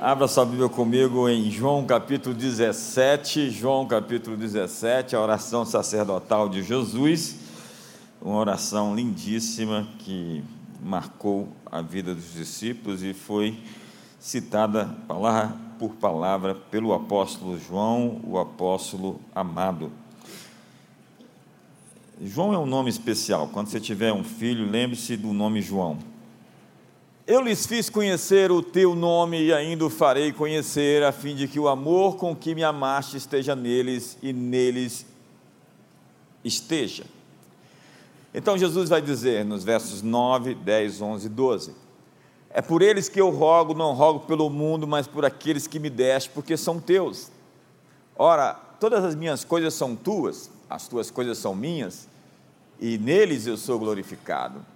Abra sua Bíblia comigo em João capítulo 17, João capítulo 17, a oração sacerdotal de Jesus, uma oração lindíssima que marcou a vida dos discípulos e foi citada palavra por palavra pelo apóstolo João, o apóstolo amado. João é um nome especial. Quando você tiver um filho, lembre-se do nome João. Eu lhes fiz conhecer o teu nome e ainda o farei conhecer, a fim de que o amor com que me amaste esteja neles e neles esteja. Então Jesus vai dizer nos versos 9, 10, 11 e 12: É por eles que eu rogo, não rogo pelo mundo, mas por aqueles que me deste, porque são teus. Ora, todas as minhas coisas são tuas, as tuas coisas são minhas, e neles eu sou glorificado.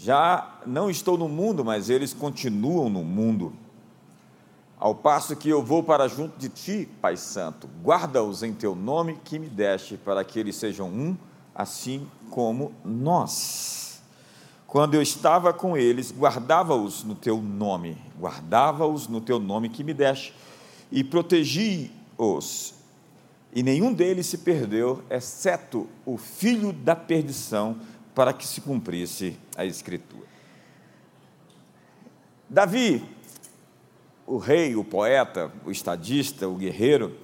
Já não estou no mundo, mas eles continuam no mundo. Ao passo que eu vou para junto de ti, Pai Santo, guarda-os em teu nome que me deste, para que eles sejam um, assim como nós. Quando eu estava com eles, guardava-os no teu nome, guardava-os no teu nome que me deste, e protegi-os. E nenhum deles se perdeu, exceto o filho da perdição, para que se cumprisse a Escritura. Davi, o rei, o poeta, o estadista, o guerreiro,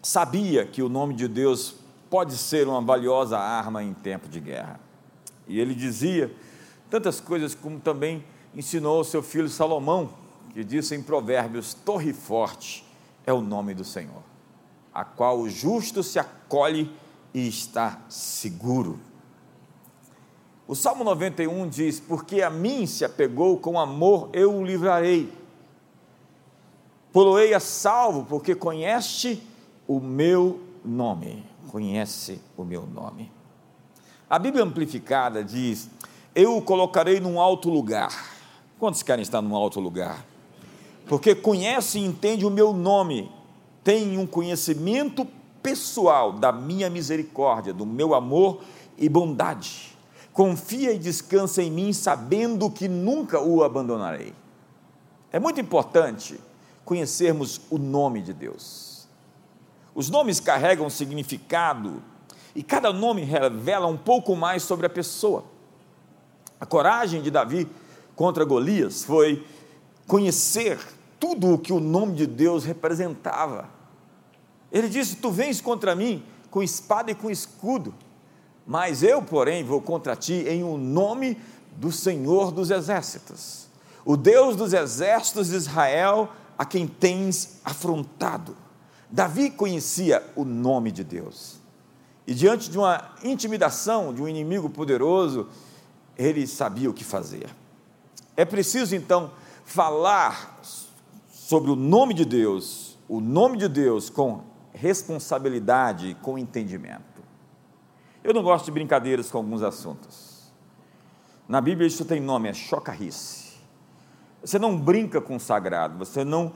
sabia que o nome de Deus pode ser uma valiosa arma em tempo de guerra. E ele dizia tantas coisas como também ensinou seu filho Salomão, que disse em Provérbios: Torre forte é o nome do Senhor, a qual o justo se acolhe e está seguro. O Salmo 91 diz: Porque a mim se apegou com amor, eu o livrarei. Poloei a salvo, porque conhece o meu nome. Conhece o meu nome. A Bíblia Amplificada diz: Eu o colocarei num alto lugar. Quantos querem estar num alto lugar? Porque conhece e entende o meu nome, tem um conhecimento pessoal da minha misericórdia, do meu amor e bondade confia e descansa em mim, sabendo que nunca o abandonarei. É muito importante conhecermos o nome de Deus. Os nomes carregam significado e cada nome revela um pouco mais sobre a pessoa. A coragem de Davi contra Golias foi conhecer tudo o que o nome de Deus representava. Ele disse: Tu vens contra mim com espada e com escudo mas eu, porém, vou contra ti em o um nome do Senhor dos Exércitos, o Deus dos exércitos de Israel, a quem tens afrontado. Davi conhecia o nome de Deus. E diante de uma intimidação de um inimigo poderoso, ele sabia o que fazer. É preciso então falar sobre o nome de Deus, o nome de Deus com responsabilidade e com entendimento. Eu não gosto de brincadeiras com alguns assuntos. Na Bíblia isso tem nome, é chocarrice. Você não brinca com o sagrado, você não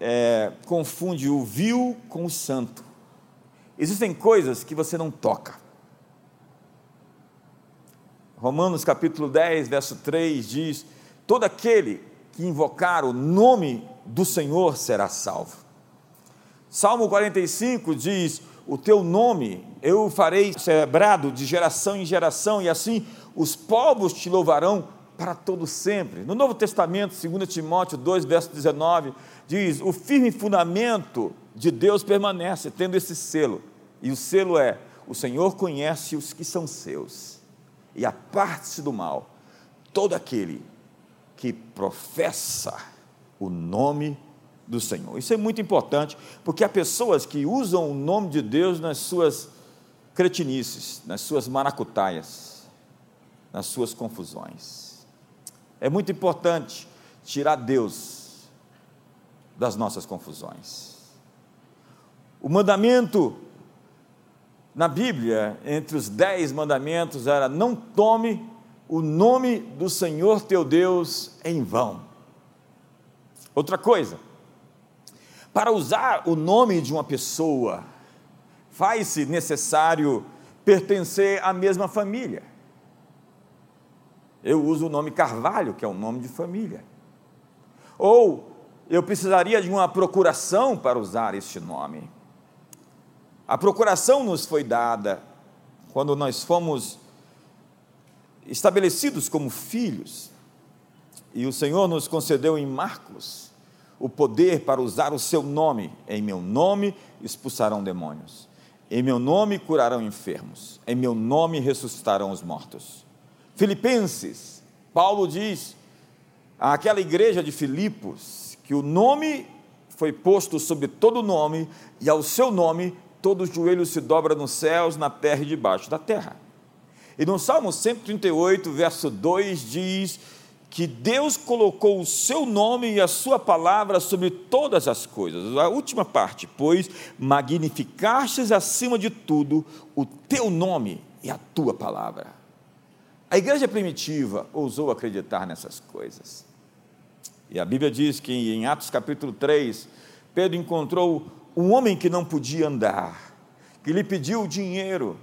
é, confunde o vil com o santo. Existem coisas que você não toca. Romanos capítulo 10, verso 3 diz: Todo aquele que invocar o nome do Senhor será salvo. Salmo 45 diz: o teu nome eu farei celebrado de geração em geração, e assim os povos te louvarão para todo sempre. No Novo Testamento, 2 Timóteo 2, verso 19, diz: o firme fundamento de Deus permanece, tendo esse selo. E o selo é: o Senhor conhece os que são seus, e aparte-se do mal todo aquele que professa o nome do Senhor. Isso é muito importante, porque há pessoas que usam o nome de Deus nas suas cretinices, nas suas maracutaias, nas suas confusões. É muito importante tirar Deus das nossas confusões. O mandamento na Bíblia, entre os dez mandamentos, era: não tome o nome do Senhor teu Deus em vão. Outra coisa, para usar o nome de uma pessoa, faz-se necessário pertencer à mesma família. Eu uso o nome Carvalho, que é um nome de família. Ou eu precisaria de uma procuração para usar este nome. A procuração nos foi dada quando nós fomos estabelecidos como filhos, e o Senhor nos concedeu em Marcos o poder para usar o seu nome. Em meu nome expulsarão demônios, em meu nome curarão enfermos, em meu nome ressuscitarão os mortos. Filipenses, Paulo diz àquela igreja de Filipos que o nome foi posto sobre todo nome, e ao seu nome todo joelho se dobra nos céus, na terra e debaixo da terra. E no Salmo 138, verso 2 diz que Deus colocou o seu nome e a sua palavra sobre todas as coisas. A última parte, pois magnificastes acima de tudo o teu nome e a tua palavra. A igreja primitiva ousou acreditar nessas coisas. E a Bíblia diz que em Atos capítulo 3, Pedro encontrou um homem que não podia andar, que lhe pediu dinheiro,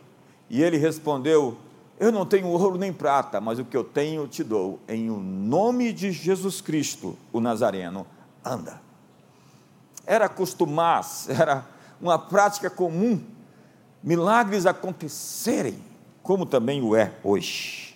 e ele respondeu: Eu não tenho ouro nem prata, mas o que eu tenho te dou. Em o nome de Jesus Cristo, o Nazareno, anda. Era costumar, era uma prática comum, milagres acontecerem, como também o é hoje.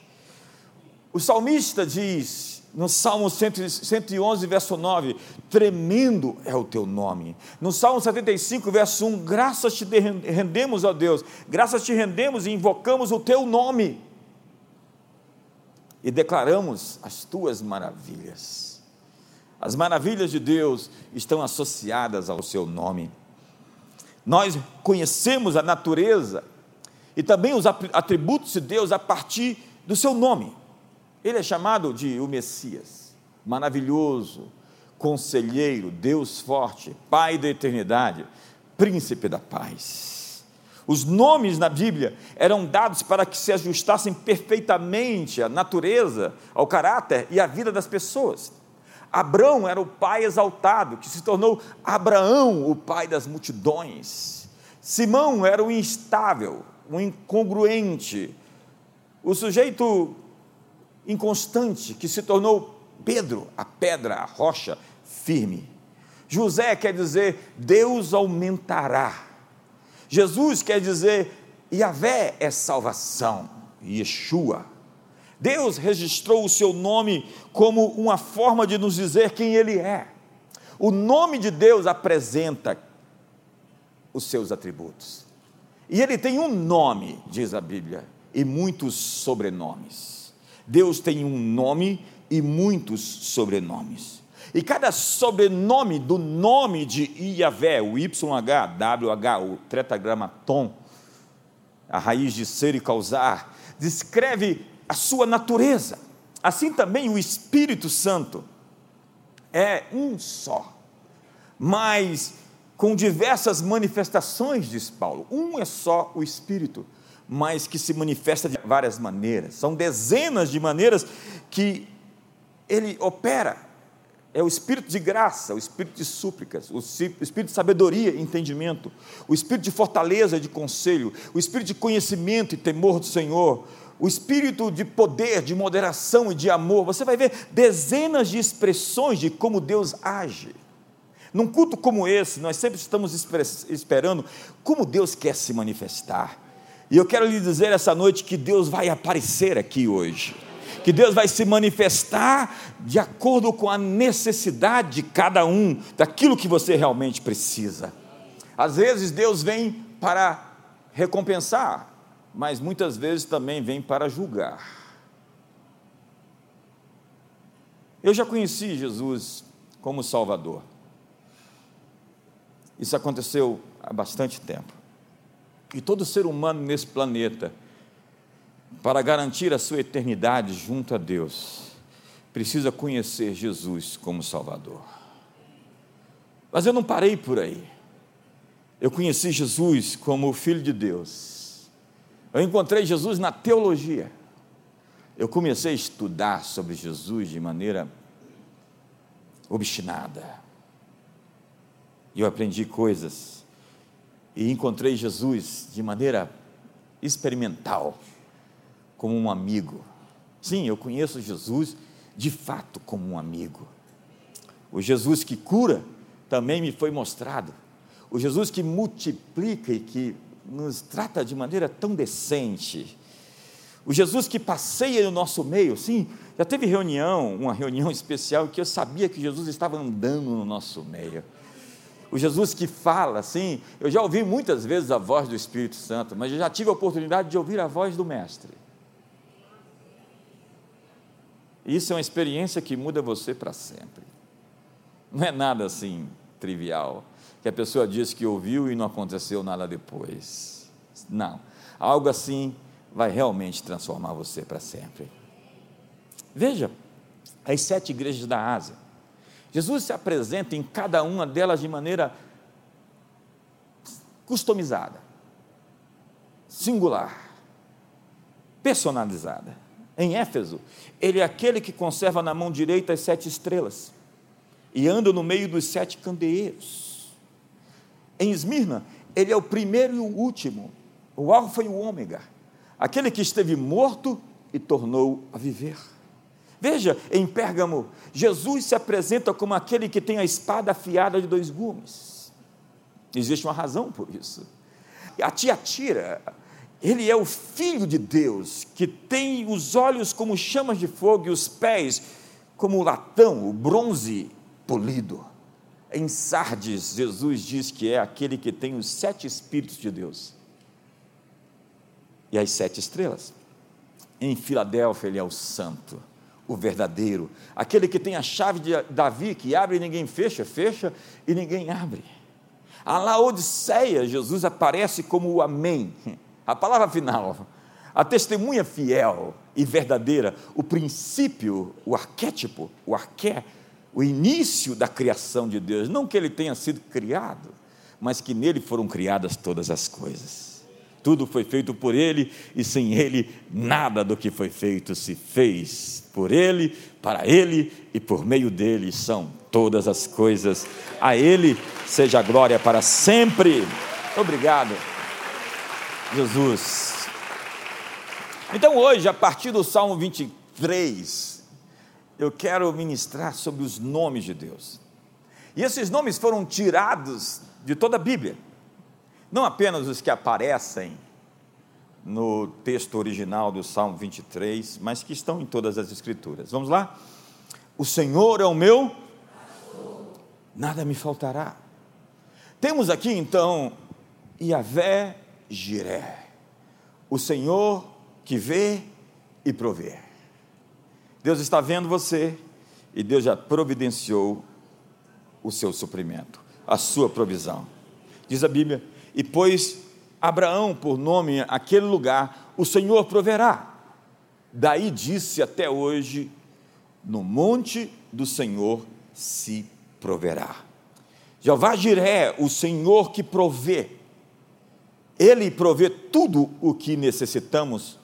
O salmista diz: no Salmo 111, verso 9, tremendo é o teu nome. No Salmo 75, verso 1, graças te rendemos, ó Deus, graças te rendemos e invocamos o teu nome. E declaramos as tuas maravilhas. As maravilhas de Deus estão associadas ao seu nome. Nós conhecemos a natureza e também os atributos de Deus a partir do seu nome. Ele é chamado de o Messias, maravilhoso, conselheiro, Deus forte, Pai da eternidade, príncipe da paz. Os nomes na Bíblia eram dados para que se ajustassem perfeitamente à natureza, ao caráter e à vida das pessoas. Abrão era o pai exaltado, que se tornou Abraão, o pai das multidões. Simão era o instável, o incongruente, o sujeito inconstante que se tornou Pedro, a pedra, a rocha firme. José quer dizer Deus aumentará. Jesus quer dizer Yahvé é salvação, Yeshua. Deus registrou o seu nome como uma forma de nos dizer quem Ele é. O nome de Deus apresenta os seus atributos. E Ele tem um nome, diz a Bíblia, e muitos sobrenomes. Deus tem um nome e muitos sobrenomes. E cada sobrenome do nome de Iavé, o YH, WH, o tetragramaton, a raiz de ser e causar, descreve a sua natureza. Assim também o Espírito Santo é um só, mas com diversas manifestações, diz Paulo. Um é só o Espírito mas que se manifesta de várias maneiras. São dezenas de maneiras que ele opera. É o espírito de graça, o espírito de súplicas, o espírito de sabedoria e entendimento, o espírito de fortaleza e de conselho, o espírito de conhecimento e temor do Senhor, o espírito de poder, de moderação e de amor. Você vai ver dezenas de expressões de como Deus age. Num culto como esse, nós sempre estamos esperando como Deus quer se manifestar. E eu quero lhe dizer essa noite que Deus vai aparecer aqui hoje. Que Deus vai se manifestar de acordo com a necessidade de cada um, daquilo que você realmente precisa. Às vezes Deus vem para recompensar, mas muitas vezes também vem para julgar. Eu já conheci Jesus como Salvador. Isso aconteceu há bastante tempo. E todo ser humano nesse planeta, para garantir a sua eternidade junto a Deus, precisa conhecer Jesus como Salvador. Mas eu não parei por aí. Eu conheci Jesus como o Filho de Deus. Eu encontrei Jesus na teologia. Eu comecei a estudar sobre Jesus de maneira obstinada. E eu aprendi coisas e encontrei Jesus de maneira experimental, como um amigo. Sim, eu conheço Jesus de fato como um amigo. O Jesus que cura também me foi mostrado. O Jesus que multiplica e que nos trata de maneira tão decente. O Jesus que passeia no nosso meio, sim, já teve reunião, uma reunião especial que eu sabia que Jesus estava andando no nosso meio. O Jesus que fala, sim, eu já ouvi muitas vezes a voz do Espírito Santo, mas eu já tive a oportunidade de ouvir a voz do Mestre. Isso é uma experiência que muda você para sempre. Não é nada assim trivial, que a pessoa diz que ouviu e não aconteceu nada depois. Não. Algo assim vai realmente transformar você para sempre. Veja as sete igrejas da Ásia. Jesus se apresenta em cada uma delas de maneira customizada, singular, personalizada. Em Éfeso, ele é aquele que conserva na mão direita as sete estrelas e anda no meio dos sete candeeiros. Em Esmirna, ele é o primeiro e o último, o Alfa e o Ômega, aquele que esteve morto e tornou a viver. Veja, em Pérgamo, Jesus se apresenta como aquele que tem a espada afiada de dois gumes. Existe uma razão por isso. A Tiatira, ele é o filho de Deus, que tem os olhos como chamas de fogo e os pés como o latão, o bronze polido. Em Sardes, Jesus diz que é aquele que tem os sete Espíritos de Deus e as sete estrelas. Em Filadélfia, ele é o santo, o verdadeiro, aquele que tem a chave de Davi, que abre e ninguém fecha, fecha e ninguém abre. A Laodiceia, Jesus aparece como o Amém, a palavra final, a testemunha fiel e verdadeira, o princípio, o arquétipo, o arqué, o início da criação de Deus, não que ele tenha sido criado, mas que nele foram criadas todas as coisas. Tudo foi feito por ele e sem ele nada do que foi feito se fez. Por ele, para ele e por meio dele são todas as coisas. A ele seja a glória para sempre. Obrigado, Jesus. Então hoje, a partir do Salmo 23, eu quero ministrar sobre os nomes de Deus. E esses nomes foram tirados de toda a Bíblia, não apenas os que aparecem no texto original do Salmo 23, mas que estão em todas as Escrituras. Vamos lá? O Senhor é o meu, nada me faltará. Temos aqui então Yahvé Jiré, o Senhor que vê e provê. Deus está vendo você e Deus já providenciou o seu suprimento, a sua provisão. Diz a Bíblia: e pôs Abraão por nome aquele lugar, o Senhor proverá. Daí disse até hoje: no monte do Senhor se proverá. Jeová Jiré, o Senhor que provê, Ele provê tudo o que necessitamos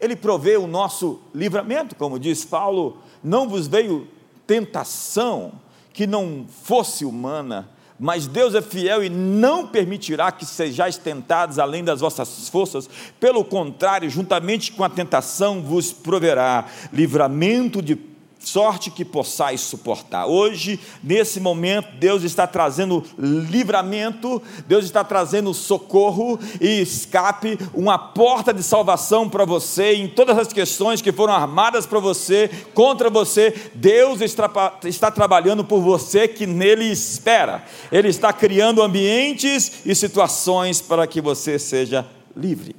ele provê o nosso livramento, como diz Paulo, não vos veio tentação que não fosse humana, mas Deus é fiel e não permitirá que sejais tentados além das vossas forças, pelo contrário, juntamente com a tentação vos proverá livramento de sorte que possais suportar. Hoje, nesse momento, Deus está trazendo livramento, Deus está trazendo socorro e escape, uma porta de salvação para você em todas as questões que foram armadas para você, contra você. Deus está, está trabalhando por você que nele espera. Ele está criando ambientes e situações para que você seja livre.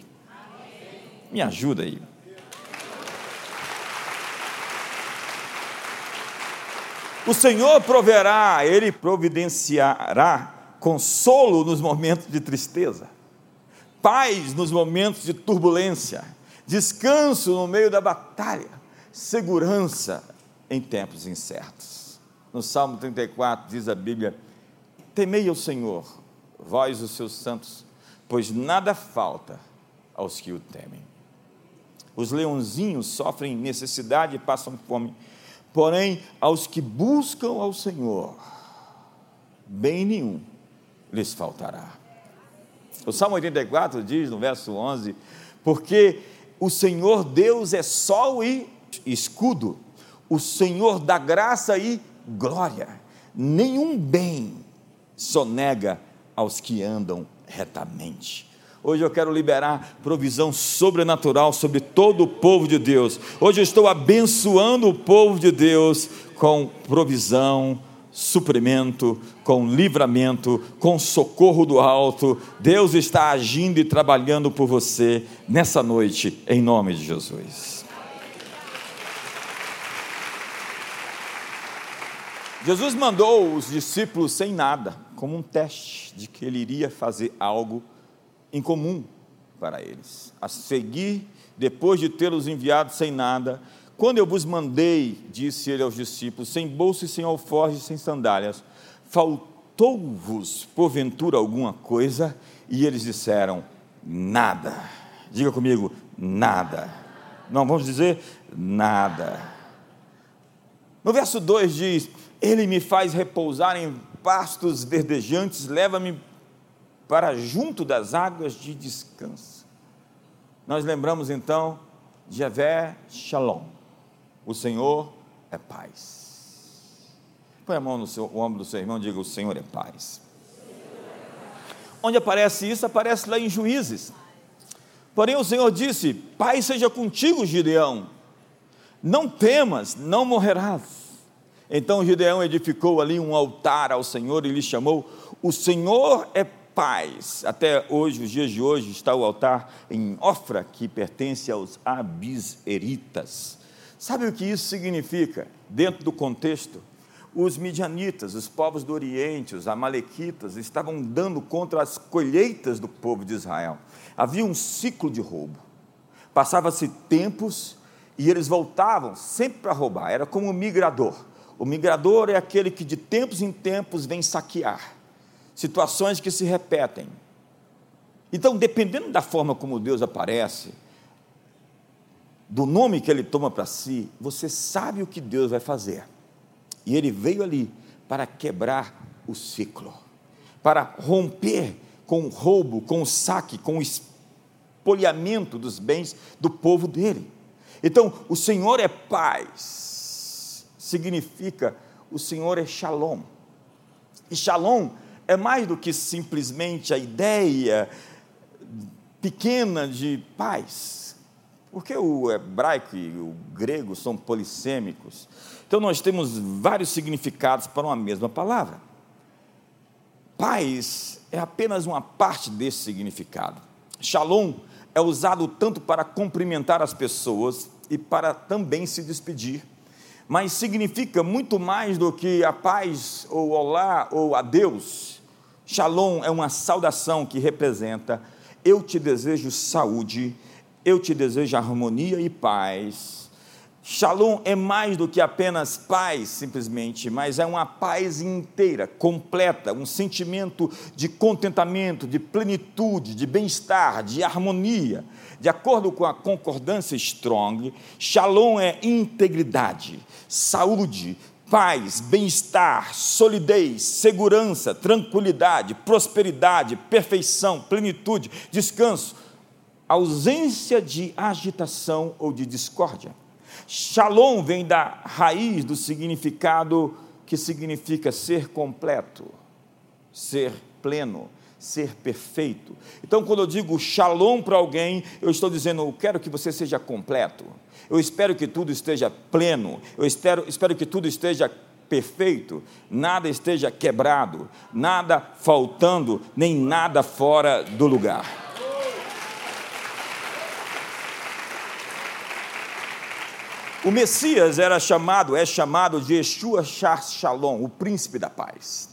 Me ajuda aí. O Senhor proverá, Ele providenciará consolo nos momentos de tristeza, paz nos momentos de turbulência, descanso no meio da batalha, segurança em tempos incertos. No Salmo 34 diz a Bíblia: Temei ao Senhor, vós os seus santos, pois nada falta aos que o temem. Os leãozinhos sofrem necessidade e passam fome Porém, aos que buscam ao Senhor, bem nenhum lhes faltará. O Salmo 84 diz no verso 11: Porque o Senhor Deus é sol e escudo, o Senhor dá graça e glória. nenhum bem sonega aos que andam retamente. Hoje eu quero liberar provisão sobrenatural sobre todo o povo de Deus. Hoje eu estou abençoando o povo de Deus com provisão, suprimento, com livramento, com socorro do alto. Deus está agindo e trabalhando por você nessa noite, em nome de Jesus. Jesus mandou os discípulos sem nada, como um teste de que ele iria fazer algo em comum para eles. A seguir, depois de tê-los enviado sem nada, quando eu vos mandei, disse ele aos discípulos, sem bolsa e sem alforje, sem sandálias, faltou-vos porventura alguma coisa? E eles disseram: nada. Diga comigo, nada. Não, vamos dizer nada. No verso 2 diz: Ele me faz repousar em pastos verdejantes, leva-me para junto das águas de descanso. Nós lembramos então de Javé Shalom. O Senhor é paz. Põe a mão no seu, ombro do seu irmão e diga: O Senhor é paz. Onde aparece isso? Aparece lá em Juízes. Porém, o Senhor disse: Pai seja contigo, Gideão. Não temas, não morrerás. Então Gideão edificou ali um altar ao Senhor e lhe chamou: O Senhor é paz. Até hoje, os dias de hoje, está o altar em Ofra, que pertence aos Abiseritas. Sabe o que isso significa? Dentro do contexto, os midianitas, os povos do Oriente, os amalequitas, estavam dando contra as colheitas do povo de Israel. Havia um ciclo de roubo. Passava-se tempos e eles voltavam sempre para roubar. Era como um migrador. O migrador é aquele que de tempos em tempos vem saquear situações que se repetem. Então, dependendo da forma como Deus aparece, do nome que ele toma para si, você sabe o que Deus vai fazer. E ele veio ali para quebrar o ciclo, para romper com o roubo, com o saque, com o espoliamento dos bens do povo dele. Então, o Senhor é paz, significa o Senhor é shalom. E shalom é mais do que simplesmente a ideia pequena de paz. Porque o hebraico e o grego são polissêmicos. Então nós temos vários significados para uma mesma palavra. Paz é apenas uma parte desse significado. Shalom é usado tanto para cumprimentar as pessoas e para também se despedir mas significa muito mais do que a paz, ou olá, ou adeus. Shalom é uma saudação que representa: eu te desejo saúde, eu te desejo harmonia e paz. Shalom é mais do que apenas paz, simplesmente, mas é uma paz inteira, completa, um sentimento de contentamento, de plenitude, de bem-estar, de harmonia. De acordo com a concordância Strong, Shalom é integridade, saúde, paz, bem-estar, solidez, segurança, tranquilidade, prosperidade, perfeição, plenitude, descanso, ausência de agitação ou de discórdia. Shalom vem da raiz do significado que significa ser completo, ser pleno, ser perfeito. Então, quando eu digo shalom para alguém, eu estou dizendo, eu quero que você seja completo. Eu espero que tudo esteja pleno. Eu espero, espero que tudo esteja perfeito, nada esteja quebrado, nada faltando, nem nada fora do lugar. O Messias era chamado, é chamado de Yeshua Shalom, o príncipe da paz.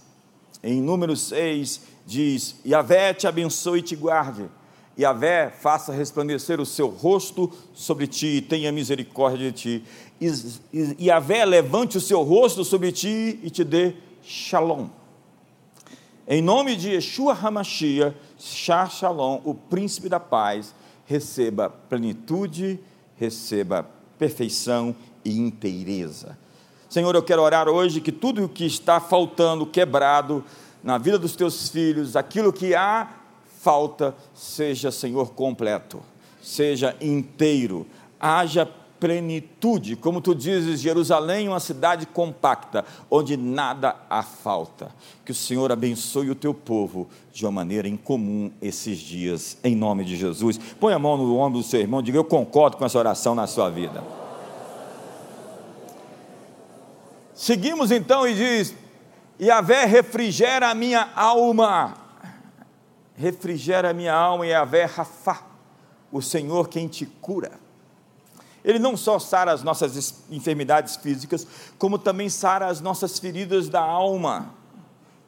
Em Números 6 diz: Yahvé te abençoe e te guarde Yahvé faça resplandecer o seu rosto sobre ti e tenha misericórdia de ti. Yahvé levante o seu rosto sobre ti e te dê shalom. Em nome de Yeshua Hamashia, Shah Shalom, o príncipe da paz, receba plenitude, receba perfeição e inteireza. Senhor, eu quero orar hoje que tudo o que está faltando, quebrado na vida dos teus filhos, aquilo que há falta, seja, Senhor, completo, seja inteiro, haja plenitude, como tu dizes, Jerusalém, uma cidade compacta, onde nada há falta. Que o Senhor abençoe o teu povo de uma maneira incomum esses dias, em nome de Jesus. Põe a mão no ombro do seu irmão, diga: Eu concordo com essa oração na sua vida. Seguimos então e diz: Yahvé refrigera a minha alma, refrigera a minha alma, Yahvé Rafá, o Senhor quem te cura. Ele não só sara as nossas enfermidades físicas, como também sara as nossas feridas da alma.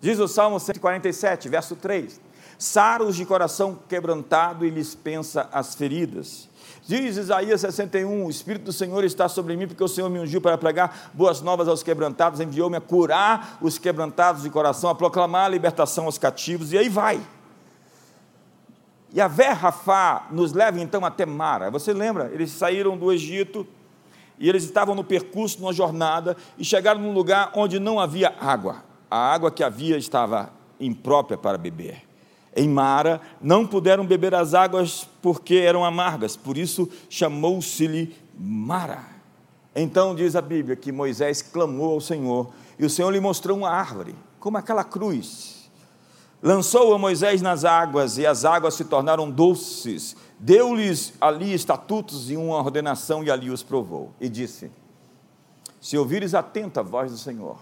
Diz o Salmo 147, verso 3: Sara-os de coração quebrantado e lhes pensa as feridas. Diz Isaías 61: O Espírito do Senhor está sobre mim, porque o Senhor me ungiu para pregar boas novas aos quebrantados, enviou-me a curar os quebrantados de coração, a proclamar a libertação aos cativos, e aí vai. E a Rafá nos leva então até Mara. Você lembra? Eles saíram do Egito e eles estavam no percurso, numa jornada, e chegaram num lugar onde não havia água. A água que havia estava imprópria para beber. Em Mara não puderam beber as águas porque eram amargas, por isso chamou-se-lhe Mara. Então diz a Bíblia que Moisés clamou ao Senhor e o Senhor lhe mostrou uma árvore, como aquela cruz lançou a Moisés nas águas, e as águas se tornaram doces. Deu-lhes ali estatutos e uma ordenação, e ali os provou. E disse: Se ouvires atenta a voz do Senhor,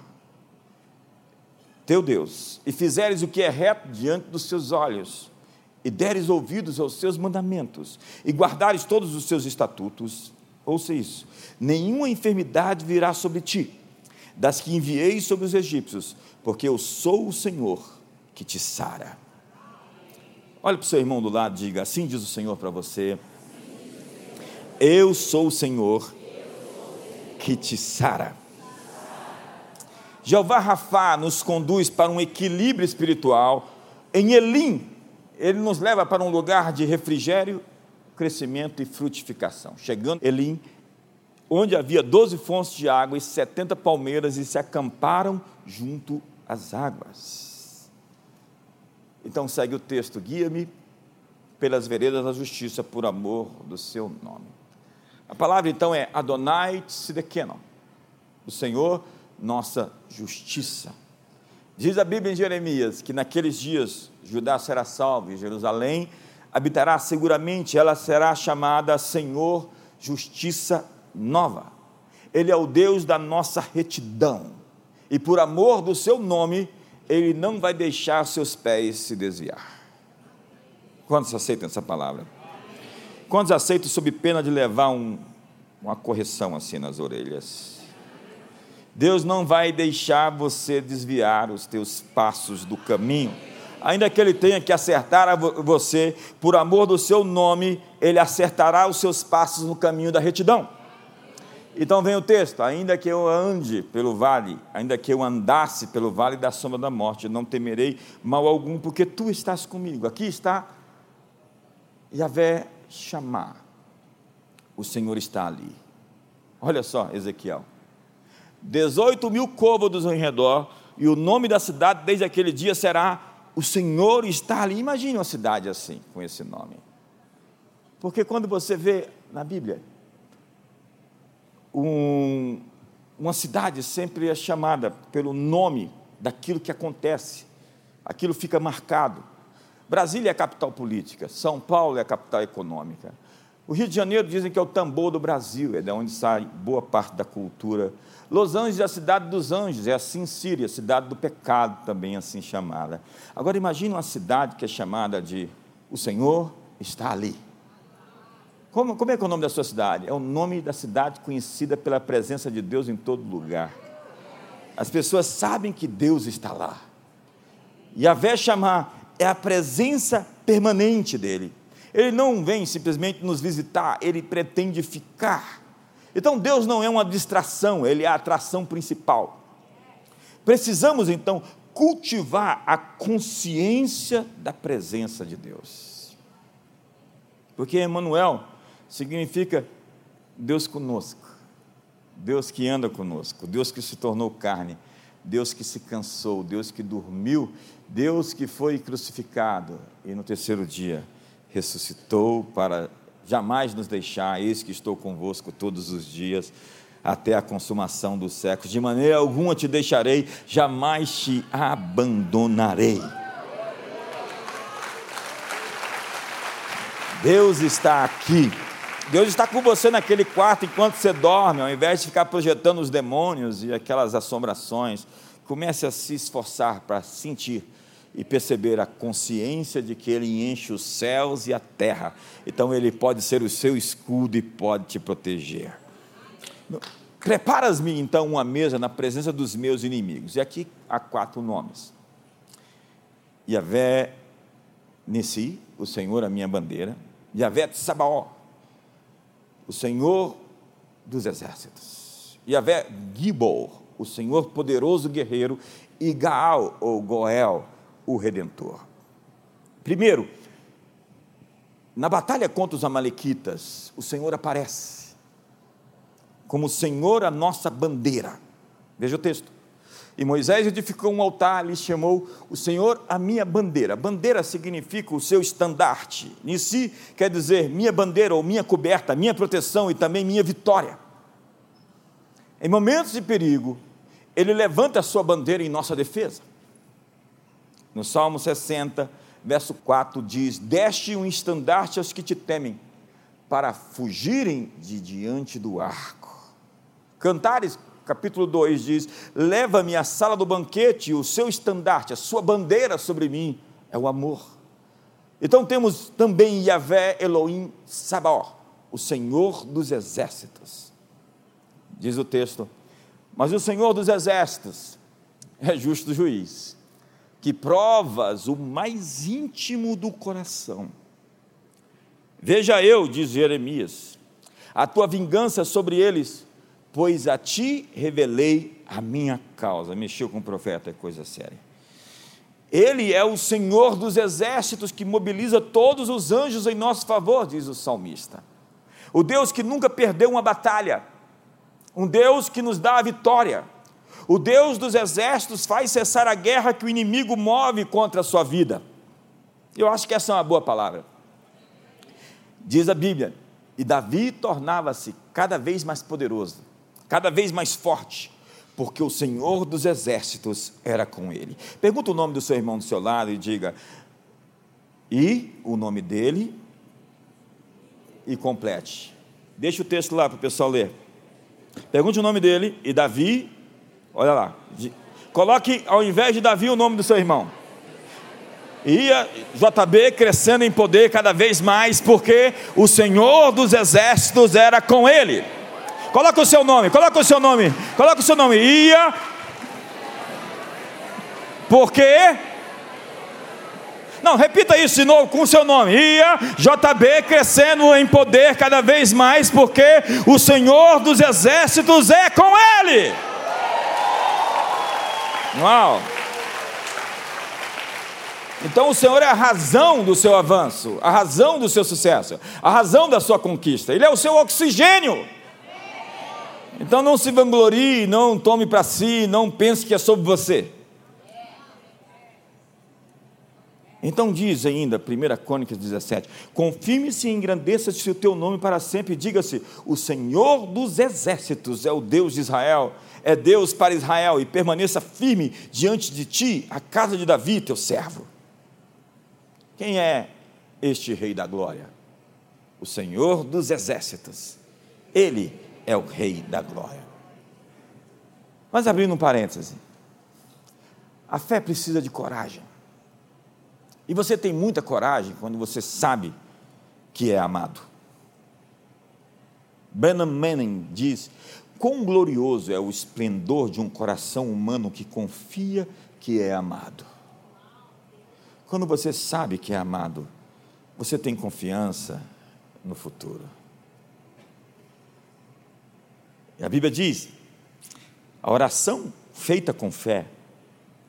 teu Deus, e fizeres o que é reto diante dos seus olhos, e deres ouvidos aos seus mandamentos, e guardares todos os seus estatutos, ouça isso: nenhuma enfermidade virá sobre ti, das que enviei sobre os egípcios, porque eu sou o Senhor que te sara. Olha para o seu irmão do lado diga: Assim diz o Senhor para você. Eu sou o Senhor que te sara. Jeová Rafá nos conduz para um equilíbrio espiritual. Em Elim, ele nos leva para um lugar de refrigério, crescimento e frutificação. Chegando Elim, onde havia doze fontes de água e setenta palmeiras, e se acamparam junto às águas. Então segue o texto: guia-me pelas veredas da justiça por amor do seu nome. A palavra então é Adonai Tzidekeno, o Senhor, nossa justiça. Diz a Bíblia em Jeremias que naqueles dias Judá será salvo e Jerusalém habitará seguramente, ela será chamada Senhor Justiça Nova. Ele é o Deus da nossa retidão e por amor do seu nome ele não vai deixar seus pés se desviar. Quantos aceitam essa palavra? Quantos aceitam sob pena de levar um, uma correção assim nas orelhas? Deus não vai deixar você desviar os teus passos do caminho, ainda que Ele tenha que acertar você, por amor do seu nome, Ele acertará os seus passos no caminho da retidão. Então vem o texto: ainda que eu ande pelo vale, ainda que eu andasse pelo vale da sombra da morte, não temerei mal algum, porque tu estás comigo. Aqui está Yahvé chamar. O Senhor está ali. Olha só, Ezequiel. 18 mil côvados em redor, e o nome da cidade desde aquele dia será O Senhor está ali. Imagine uma cidade assim, com esse nome. Porque quando você vê na Bíblia, um, uma cidade sempre é chamada pelo nome daquilo que acontece, aquilo fica marcado. Brasília é a capital política, São Paulo é a capital econômica. O Rio de Janeiro dizem que é o tambor do Brasil, é de onde sai boa parte da cultura. Los Angeles é a cidade dos anjos, é a Sin City, a cidade do pecado, também assim chamada. Agora imagine uma cidade que é chamada de O Senhor está ali. Como, como é que é o nome da sua cidade? É o nome da cidade conhecida pela presença de Deus em todo lugar. As pessoas sabem que Deus está lá. E a vé chamar é a presença permanente dele. Ele não vem simplesmente nos visitar, ele pretende ficar. Então Deus não é uma distração, ele é a atração principal. Precisamos então cultivar a consciência da presença de Deus. Porque Emmanuel significa Deus conosco, Deus que anda conosco, Deus que se tornou carne, Deus que se cansou, Deus que dormiu, Deus que foi crucificado e no terceiro dia ressuscitou para jamais nos deixar, eis que estou convosco todos os dias, até a consumação dos séculos. De maneira alguma te deixarei, jamais te abandonarei. Deus está aqui. Deus está com você naquele quarto enquanto você dorme, ao invés de ficar projetando os demônios e aquelas assombrações. Comece a se esforçar para sentir e perceber a consciência de que Ele enche os céus e a terra. Então Ele pode ser o seu escudo e pode te proteger. Preparas-me então uma mesa na presença dos meus inimigos. E aqui há quatro nomes: Yahvé Nessi, o Senhor a minha bandeira. Yahvé Sabaó, o Senhor dos exércitos. Yahvé Gibor, o Senhor poderoso guerreiro. E Gaal, ou Goel, o Redentor. Primeiro, na batalha contra os Amalequitas, o Senhor aparece como Senhor a nossa bandeira. Veja o texto. E Moisés edificou um altar e chamou o Senhor a minha bandeira. Bandeira significa o seu estandarte. Nissi quer dizer minha bandeira ou minha coberta, minha proteção e também minha vitória. Em momentos de perigo, ele levanta a sua bandeira em nossa defesa. No Salmo 60, verso 4 diz: Deste um estandarte aos que te temem, para fugirem de diante do arco. Cantares, capítulo 2 diz: Leva-me à sala do banquete, o seu estandarte, a sua bandeira sobre mim é o amor. Então temos também Yahvé Elohim Sabaoth, o Senhor dos exércitos. Diz o texto: Mas o Senhor dos exércitos é justo juiz que provas o mais íntimo do coração. Veja eu, diz Jeremias, a tua vingança sobre eles, pois a ti revelei a minha causa. Mexeu com o profeta, é coisa séria. Ele é o Senhor dos exércitos que mobiliza todos os anjos em nosso favor, diz o salmista. O Deus que nunca perdeu uma batalha, um Deus que nos dá a vitória o Deus dos exércitos faz cessar a guerra que o inimigo move contra a sua vida. Eu acho que essa é uma boa palavra. Diz a Bíblia: e Davi tornava-se cada vez mais poderoso, cada vez mais forte, porque o Senhor dos exércitos era com ele. Pergunta o nome do seu irmão do seu lado e diga: e o nome dele, e complete. Deixa o texto lá para o pessoal ler. Pergunte o nome dele, e Davi Olha lá. Coloque ao invés de Davi o nome do seu irmão. Ia JB crescendo em poder cada vez mais, porque o Senhor dos exércitos era com ele. Coloca o seu nome, coloca o seu nome, coloca o seu nome. Ia, porque não, repita isso de novo com o seu nome. Ia JB crescendo em poder cada vez mais, porque o Senhor dos exércitos é com ele. Uau! Então o Senhor é a razão do seu avanço, a razão do seu sucesso, a razão da sua conquista. Ele é o seu oxigênio. Então não se vanglorie, não tome para si, não pense que é sobre você. Então diz ainda, 1 Crônicas 17: Confirme-se e engrandeça-se o teu nome para sempre, diga-se: O Senhor dos exércitos é o Deus de Israel é Deus para Israel, e permaneça firme diante de ti, a casa de Davi, teu servo. Quem é este Rei da Glória? O Senhor dos Exércitos. Ele é o Rei da Glória. Mas abrindo um parêntese, a fé precisa de coragem. E você tem muita coragem quando você sabe que é amado. Brennan Manning diz: Quão glorioso é o esplendor de um coração humano que confia que é amado. Quando você sabe que é amado, você tem confiança no futuro. E a Bíblia diz: a oração feita com fé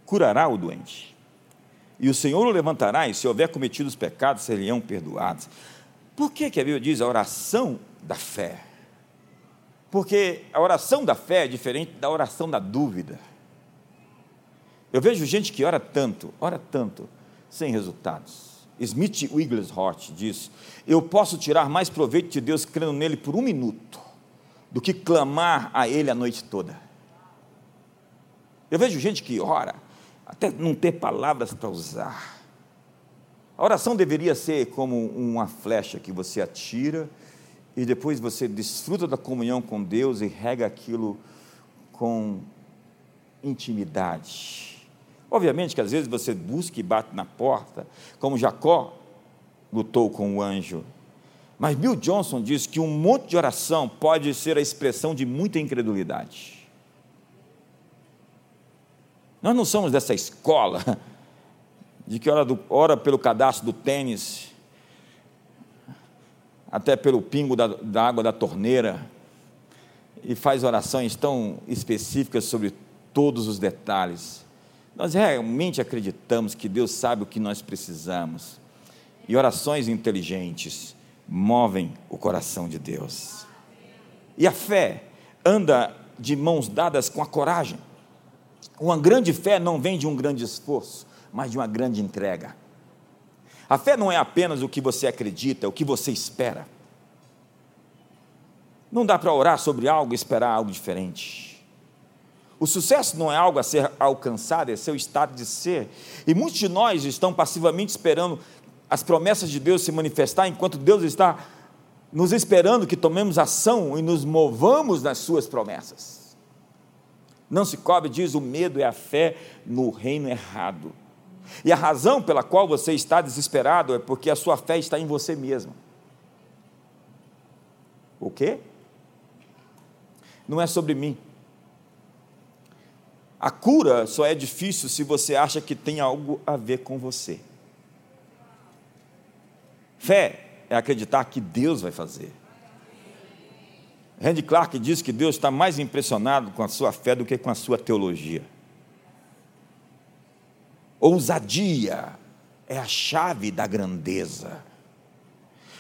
curará o doente. E o Senhor o levantará, e se houver cometido os pecados, seriam perdoados. Por que, que a Bíblia diz a oração da fé? Porque a oração da fé é diferente da oração da dúvida. Eu vejo gente que ora tanto, ora tanto, sem resultados. Smith Wigglesworth diz: Eu posso tirar mais proveito de Deus crendo nele por um minuto do que clamar a Ele a noite toda. Eu vejo gente que ora, até não ter palavras para usar. A oração deveria ser como uma flecha que você atira e depois você desfruta da comunhão com Deus e rega aquilo com intimidade. Obviamente que às vezes você busca e bate na porta, como Jacó lutou com o anjo. Mas Bill Johnson diz que um monte de oração pode ser a expressão de muita incredulidade. Nós não somos dessa escola de que ora, do, ora pelo cadastro do tênis, até pelo pingo da, da água da torneira, e faz orações tão específicas sobre todos os detalhes. Nós realmente acreditamos que Deus sabe o que nós precisamos. E orações inteligentes movem o coração de Deus. E a fé anda de mãos dadas com a coragem. Uma grande fé não vem de um grande esforço, mas de uma grande entrega. A fé não é apenas o que você acredita, é o que você espera. Não dá para orar sobre algo e esperar algo diferente. O sucesso não é algo a ser alcançado, é seu estado de ser. E muitos de nós estão passivamente esperando as promessas de Deus se manifestar, enquanto Deus está nos esperando que tomemos ação e nos movamos nas suas promessas. Não se cobre, diz, o medo é a fé no reino errado. E a razão pela qual você está desesperado é porque a sua fé está em você mesmo. O quê? Não é sobre mim. A cura só é difícil se você acha que tem algo a ver com você. Fé é acreditar que Deus vai fazer. Randy Clark diz que Deus está mais impressionado com a sua fé do que com a sua teologia. Ousadia é a chave da grandeza.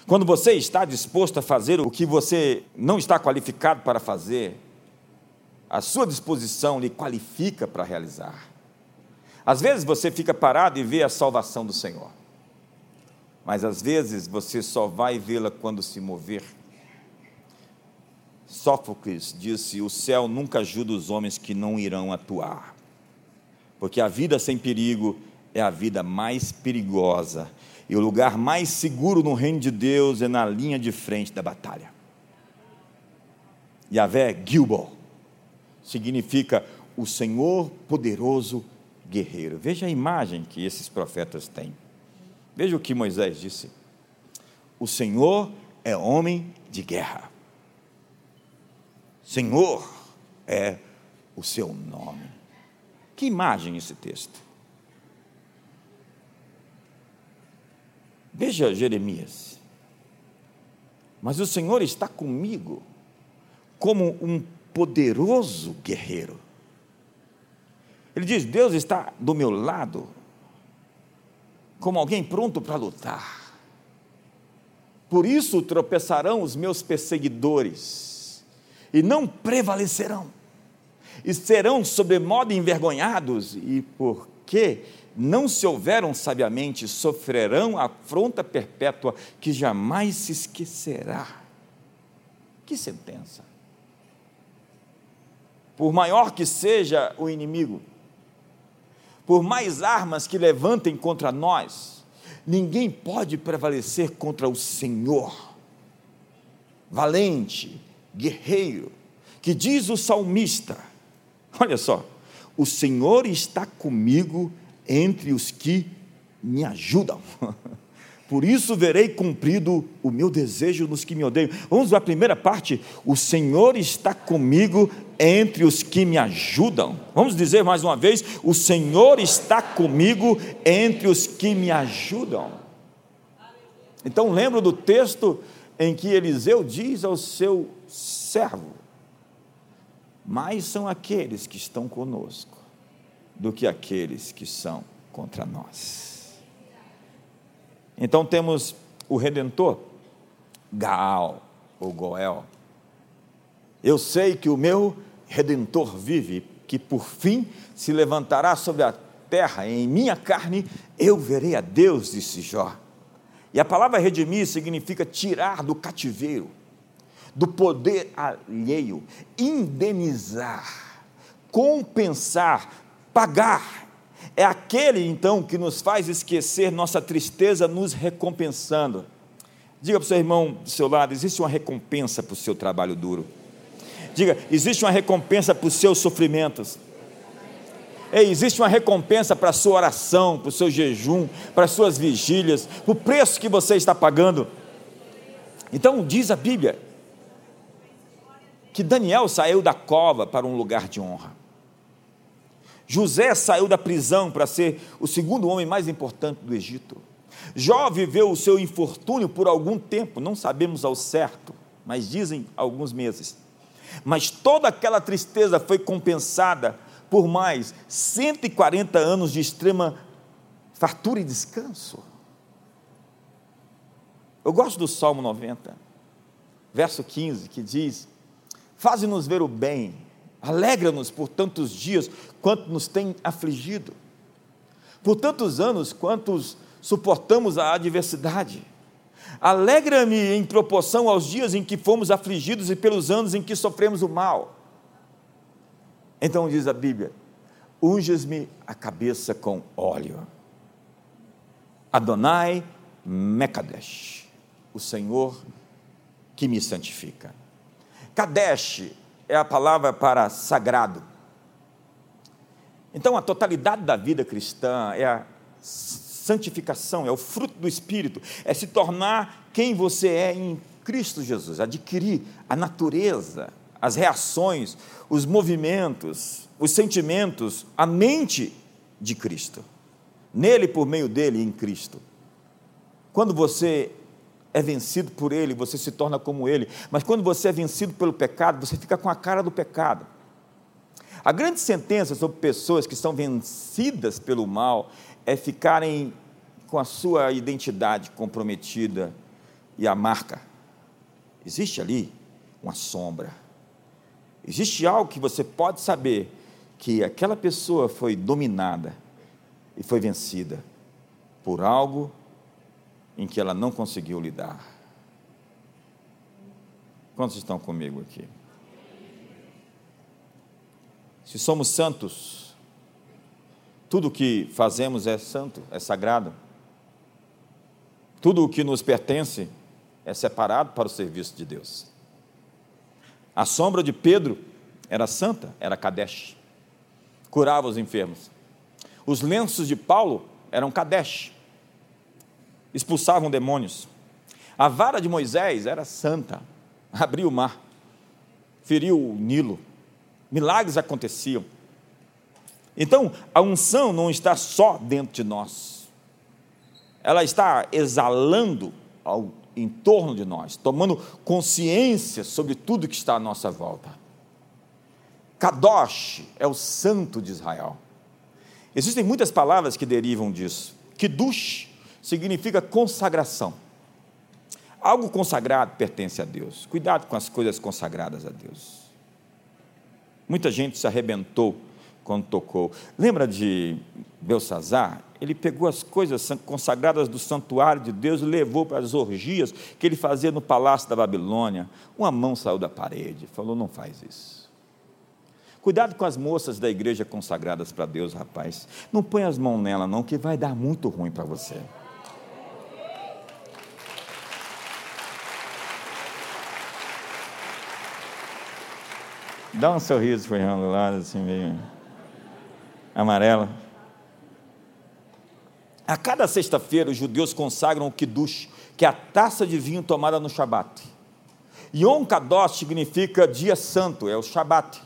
Quando você está disposto a fazer o que você não está qualificado para fazer, a sua disposição lhe qualifica para realizar. Às vezes você fica parado e vê a salvação do Senhor, mas às vezes você só vai vê-la quando se mover. Sófocles disse: O céu nunca ajuda os homens que não irão atuar, porque a vida sem perigo é a vida mais perigosa, e o lugar mais seguro no reino de Deus é na linha de frente da batalha. Yahvé Gilbert significa o Senhor poderoso guerreiro. Veja a imagem que esses profetas têm. Veja o que Moisés disse: O Senhor é homem de guerra. Senhor é o seu nome. Que imagem esse texto? Veja Jeremias. Mas o Senhor está comigo como um poderoso guerreiro. Ele diz: Deus está do meu lado, como alguém pronto para lutar. Por isso tropeçarão os meus perseguidores, e não prevalecerão, e serão sobremodo envergonhados, e porque não se houveram sabiamente, sofrerão afronta perpétua que jamais se esquecerá. Que sentença! por maior que seja o inimigo, por mais armas que levantem contra nós, ninguém pode prevalecer contra o Senhor, valente, guerreiro, que diz o salmista: olha só, o Senhor está comigo entre os que me ajudam. Por isso verei cumprido o meu desejo nos que me odeiam. Vamos à primeira parte. O Senhor está comigo entre os que me ajudam. Vamos dizer mais uma vez: o Senhor está comigo entre os que me ajudam. Então lembro do texto em que Eliseu diz ao seu servo: Mais são aqueles que estão conosco do que aqueles que são contra nós. Então temos o Redentor, Gaal ou Goel. Eu sei que o meu Redentor vive, que por fim se levantará sobre a terra, em minha carne eu verei a Deus, disse Jó. E a palavra redimir significa tirar do cativeiro, do poder alheio, indenizar, compensar, pagar. É aquele então que nos faz esquecer nossa tristeza, nos recompensando. Diga para o seu irmão do seu lado: existe uma recompensa para o seu trabalho duro. Diga, existe uma recompensa para os seus sofrimentos. Ei, existe uma recompensa para a sua oração, para o seu jejum, para as suas vigílias, para o preço que você está pagando. Então, diz a Bíblia que Daniel saiu da cova para um lugar de honra. José saiu da prisão para ser o segundo homem mais importante do Egito. Jó viveu o seu infortúnio por algum tempo, não sabemos ao certo, mas dizem alguns meses. Mas toda aquela tristeza foi compensada por mais 140 anos de extrema fartura e descanso. Eu gosto do Salmo 90, verso 15, que diz: Faze-nos ver o bem, alegra-nos por tantos dias quanto nos tem afligido, por tantos anos quantos suportamos a adversidade. Alegra-me em proporção aos dias em que fomos afligidos e pelos anos em que sofremos o mal. Então diz a Bíblia: unges-me a cabeça com óleo. Adonai Mekadesh, o Senhor que me santifica. Kadesh é a palavra para sagrado. Então a totalidade da vida cristã é a santificação, é o fruto do Espírito, é se tornar quem você é em Cristo Jesus, adquirir a natureza, as reações, os movimentos, os sentimentos, a mente de Cristo. Nele, por meio dele, em Cristo. Quando você é vencido por ele, você se torna como ele. Mas quando você é vencido pelo pecado, você fica com a cara do pecado. A grande sentença sobre pessoas que são vencidas pelo mal é ficarem com a sua identidade comprometida e a marca. Existe ali uma sombra Existe algo que você pode saber que aquela pessoa foi dominada e foi vencida por algo em que ela não conseguiu lidar. Quantos estão comigo aqui? Se somos santos, tudo o que fazemos é santo, é sagrado. Tudo o que nos pertence é separado para o serviço de Deus. A sombra de Pedro era santa, era Kadesh. Curava os enfermos. Os lenços de Paulo eram Kadesh. Expulsavam demônios. A vara de Moisés era santa. Abriu o mar. Feriu o Nilo. Milagres aconteciam. Então, a unção não está só dentro de nós. Ela está exalando ao em torno de nós, tomando consciência sobre tudo que está à nossa volta. Kadosh é o santo de Israel. Existem muitas palavras que derivam disso. Kiddush significa consagração. Algo consagrado pertence a Deus. Cuidado com as coisas consagradas a Deus. Muita gente se arrebentou quando tocou. Lembra de Belsazar? ele pegou as coisas consagradas do santuário de Deus e levou para as orgias que ele fazia no palácio da Babilônia. Uma mão saiu da parede, falou: não faz isso. Cuidado com as moças da igreja consagradas para Deus, rapaz. Não põe as mãos nela, não, que vai dar muito ruim para você. Dá um sorriso para o lado, assim, meio amarelo. A cada sexta-feira, os judeus consagram o Kiddush, que é a taça de vinho tomada no Shabat. Yom Kadosh significa dia santo, é o Shabat.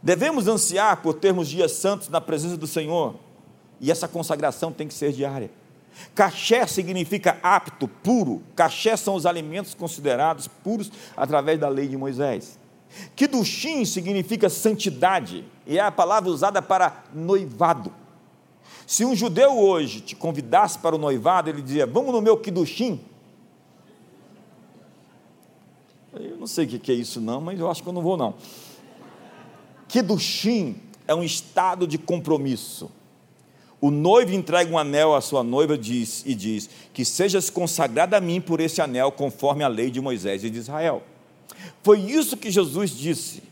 Devemos ansiar por termos dias santos na presença do Senhor, e essa consagração tem que ser diária. Caché significa apto, puro. Caché são os alimentos considerados puros através da lei de Moisés. Kiddushim significa santidade, e é a palavra usada para noivado. Se um judeu hoje te convidasse para o noivado, ele dizia: Vamos no meu Kiddushim. Eu não sei o que é isso, não, mas eu acho que eu não vou, não. Kiddushim é um estado de compromisso. o noivo entrega um anel à sua noiva diz, e diz: Que sejas consagrada a mim por esse anel, conforme a lei de Moisés e de Israel. Foi isso que Jesus disse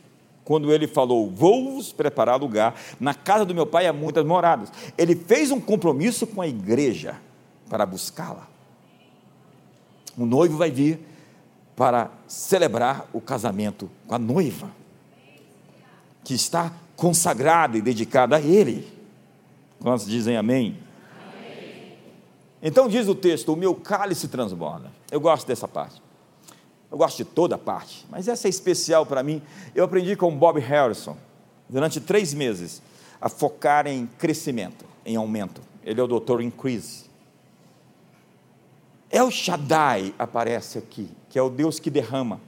quando ele falou: Vou-vos preparar lugar, na casa do meu pai há muitas moradas. Ele fez um compromisso com a igreja para buscá-la. O noivo vai vir para celebrar o casamento com a noiva, que está consagrada e dedicada a ele. Quantos dizem amém? amém? Então diz o texto: o meu cálice transborda. Eu gosto dessa parte. Eu gosto de toda parte, mas essa é especial para mim. Eu aprendi com Bob Harrison, durante três meses, a focar em crescimento, em aumento. Ele é o doutor Increase. El Shaddai aparece aqui, que é o Deus que derrama.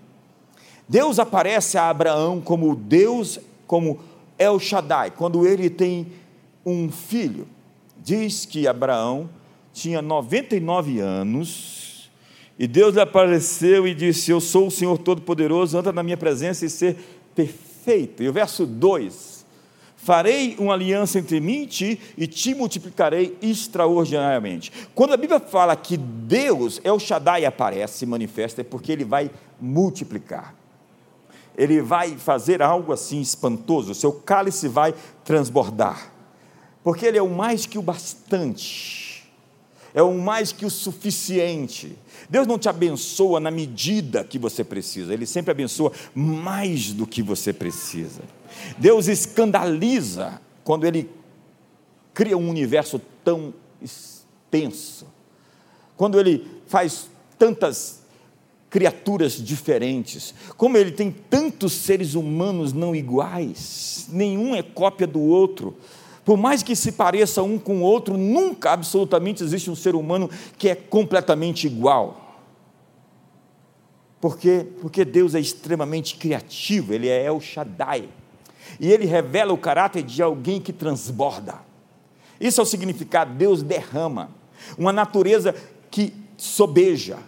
Deus aparece a Abraão como Deus, como El Shaddai, quando ele tem um filho. Diz que Abraão tinha 99 anos e Deus lhe apareceu e disse: Eu sou o Senhor Todo-Poderoso, anda na minha presença e ser perfeito. E o verso 2: Farei uma aliança entre mim e ti e te multiplicarei extraordinariamente. Quando a Bíblia fala que Deus é o Shaddai aparece, se manifesta, é porque ele vai multiplicar. Ele vai fazer algo assim espantoso, seu cálice vai transbordar porque Ele é o mais que o bastante, é o mais que o suficiente. Deus não te abençoa na medida que você precisa, Ele sempre abençoa mais do que você precisa. Deus escandaliza quando Ele cria um universo tão extenso, quando Ele faz tantas criaturas diferentes, como Ele tem tantos seres humanos não iguais, nenhum é cópia do outro por mais que se pareça um com o outro, nunca absolutamente existe um ser humano que é completamente igual. Por quê? Porque Deus é extremamente criativo, Ele é El Shaddai. E Ele revela o caráter de alguém que transborda. Isso é o significado, Deus derrama. Uma natureza que sobeja.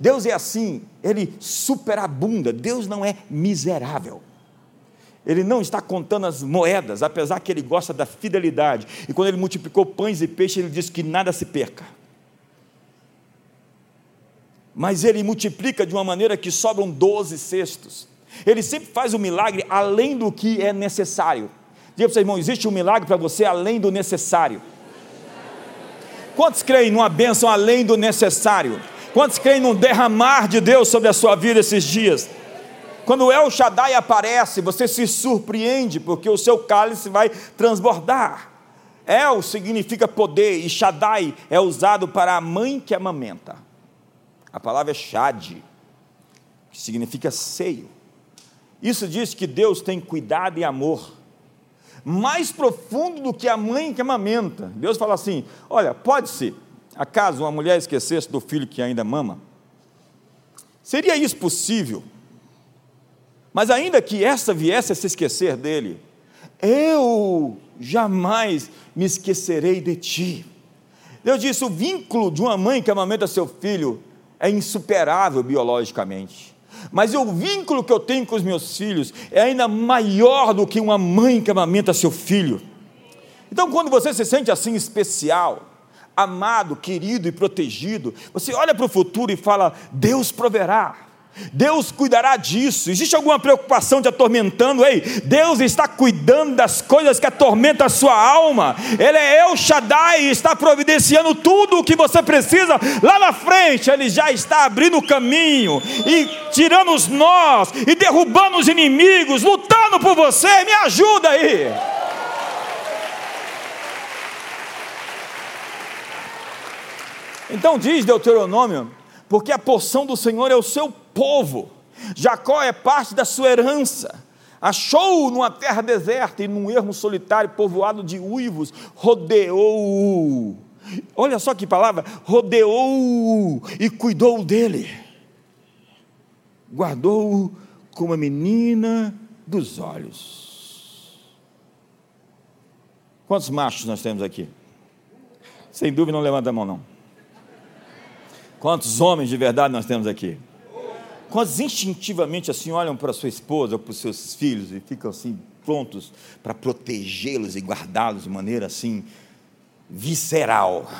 Deus é assim, Ele superabunda, Deus não é miserável. Ele não está contando as moedas, apesar que ele gosta da fidelidade. E quando ele multiplicou pães e peixes, ele disse que nada se perca. Mas ele multiplica de uma maneira que sobram 12 cestos. Ele sempre faz o um milagre além do que é necessário. Diga para seu irmão: existe um milagre para você além do necessário. Quantos creem numa bênção além do necessário? Quantos creem num derramar de Deus sobre a sua vida esses dias? Quando El Shaddai aparece, você se surpreende, porque o seu cálice vai transbordar. El significa poder, e Shaddai é usado para a mãe que amamenta. A palavra é Shad, que significa seio. Isso diz que Deus tem cuidado e amor mais profundo do que a mãe que amamenta. Deus fala assim: olha, pode ser, acaso uma mulher esquecesse do filho que ainda mama? Seria isso possível? Mas ainda que essa viesse a se esquecer dele, eu jamais me esquecerei de ti. Deus disse: o vínculo de uma mãe que amamenta seu filho é insuperável biologicamente. Mas o vínculo que eu tenho com os meus filhos é ainda maior do que uma mãe que amamenta seu filho. Então, quando você se sente assim especial, amado, querido e protegido, você olha para o futuro e fala: Deus proverá. Deus cuidará disso. Existe alguma preocupação te atormentando? Ei, Deus está cuidando das coisas que atormentam a sua alma. Ele é El Shaddai está providenciando tudo o que você precisa lá na frente. Ele já está abrindo o caminho e tirando os nós e derrubando os inimigos, lutando por você. Me ajuda aí. Então diz Deuteronômio, porque a porção do Senhor é o seu povo. Jacó é parte da sua herança. Achou-o numa terra deserta e num ermo solitário, povoado de uivos, rodeou-o. Olha só que palavra: rodeou-o e cuidou dele. Guardou-o como a menina dos olhos. Quantos machos nós temos aqui? Sem dúvida, não levanta a mão, não. Quantos homens de verdade nós temos aqui? Quantos instintivamente assim olham para sua esposa ou para os seus filhos e ficam assim prontos para protegê-los e guardá-los de maneira assim visceral.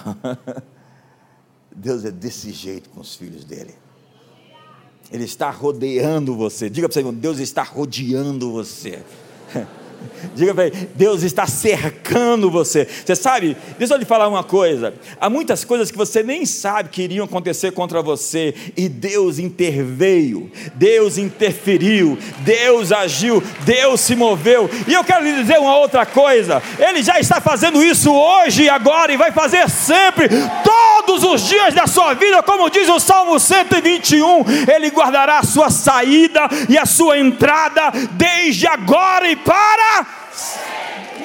Deus é desse jeito com os filhos dele. Ele está rodeando você. Diga para você, Deus está rodeando você. Diga para ele, Deus está cercando você. Você sabe, deixa eu lhe falar uma coisa. Há muitas coisas que você nem sabe que iriam acontecer contra você, e Deus interveio, Deus interferiu, Deus agiu, Deus se moveu. E eu quero lhe dizer uma outra coisa: Ele já está fazendo isso hoje e agora, e vai fazer sempre, todos os dias da sua vida, como diz o Salmo 121, Ele guardará a sua saída e a sua entrada, desde agora e para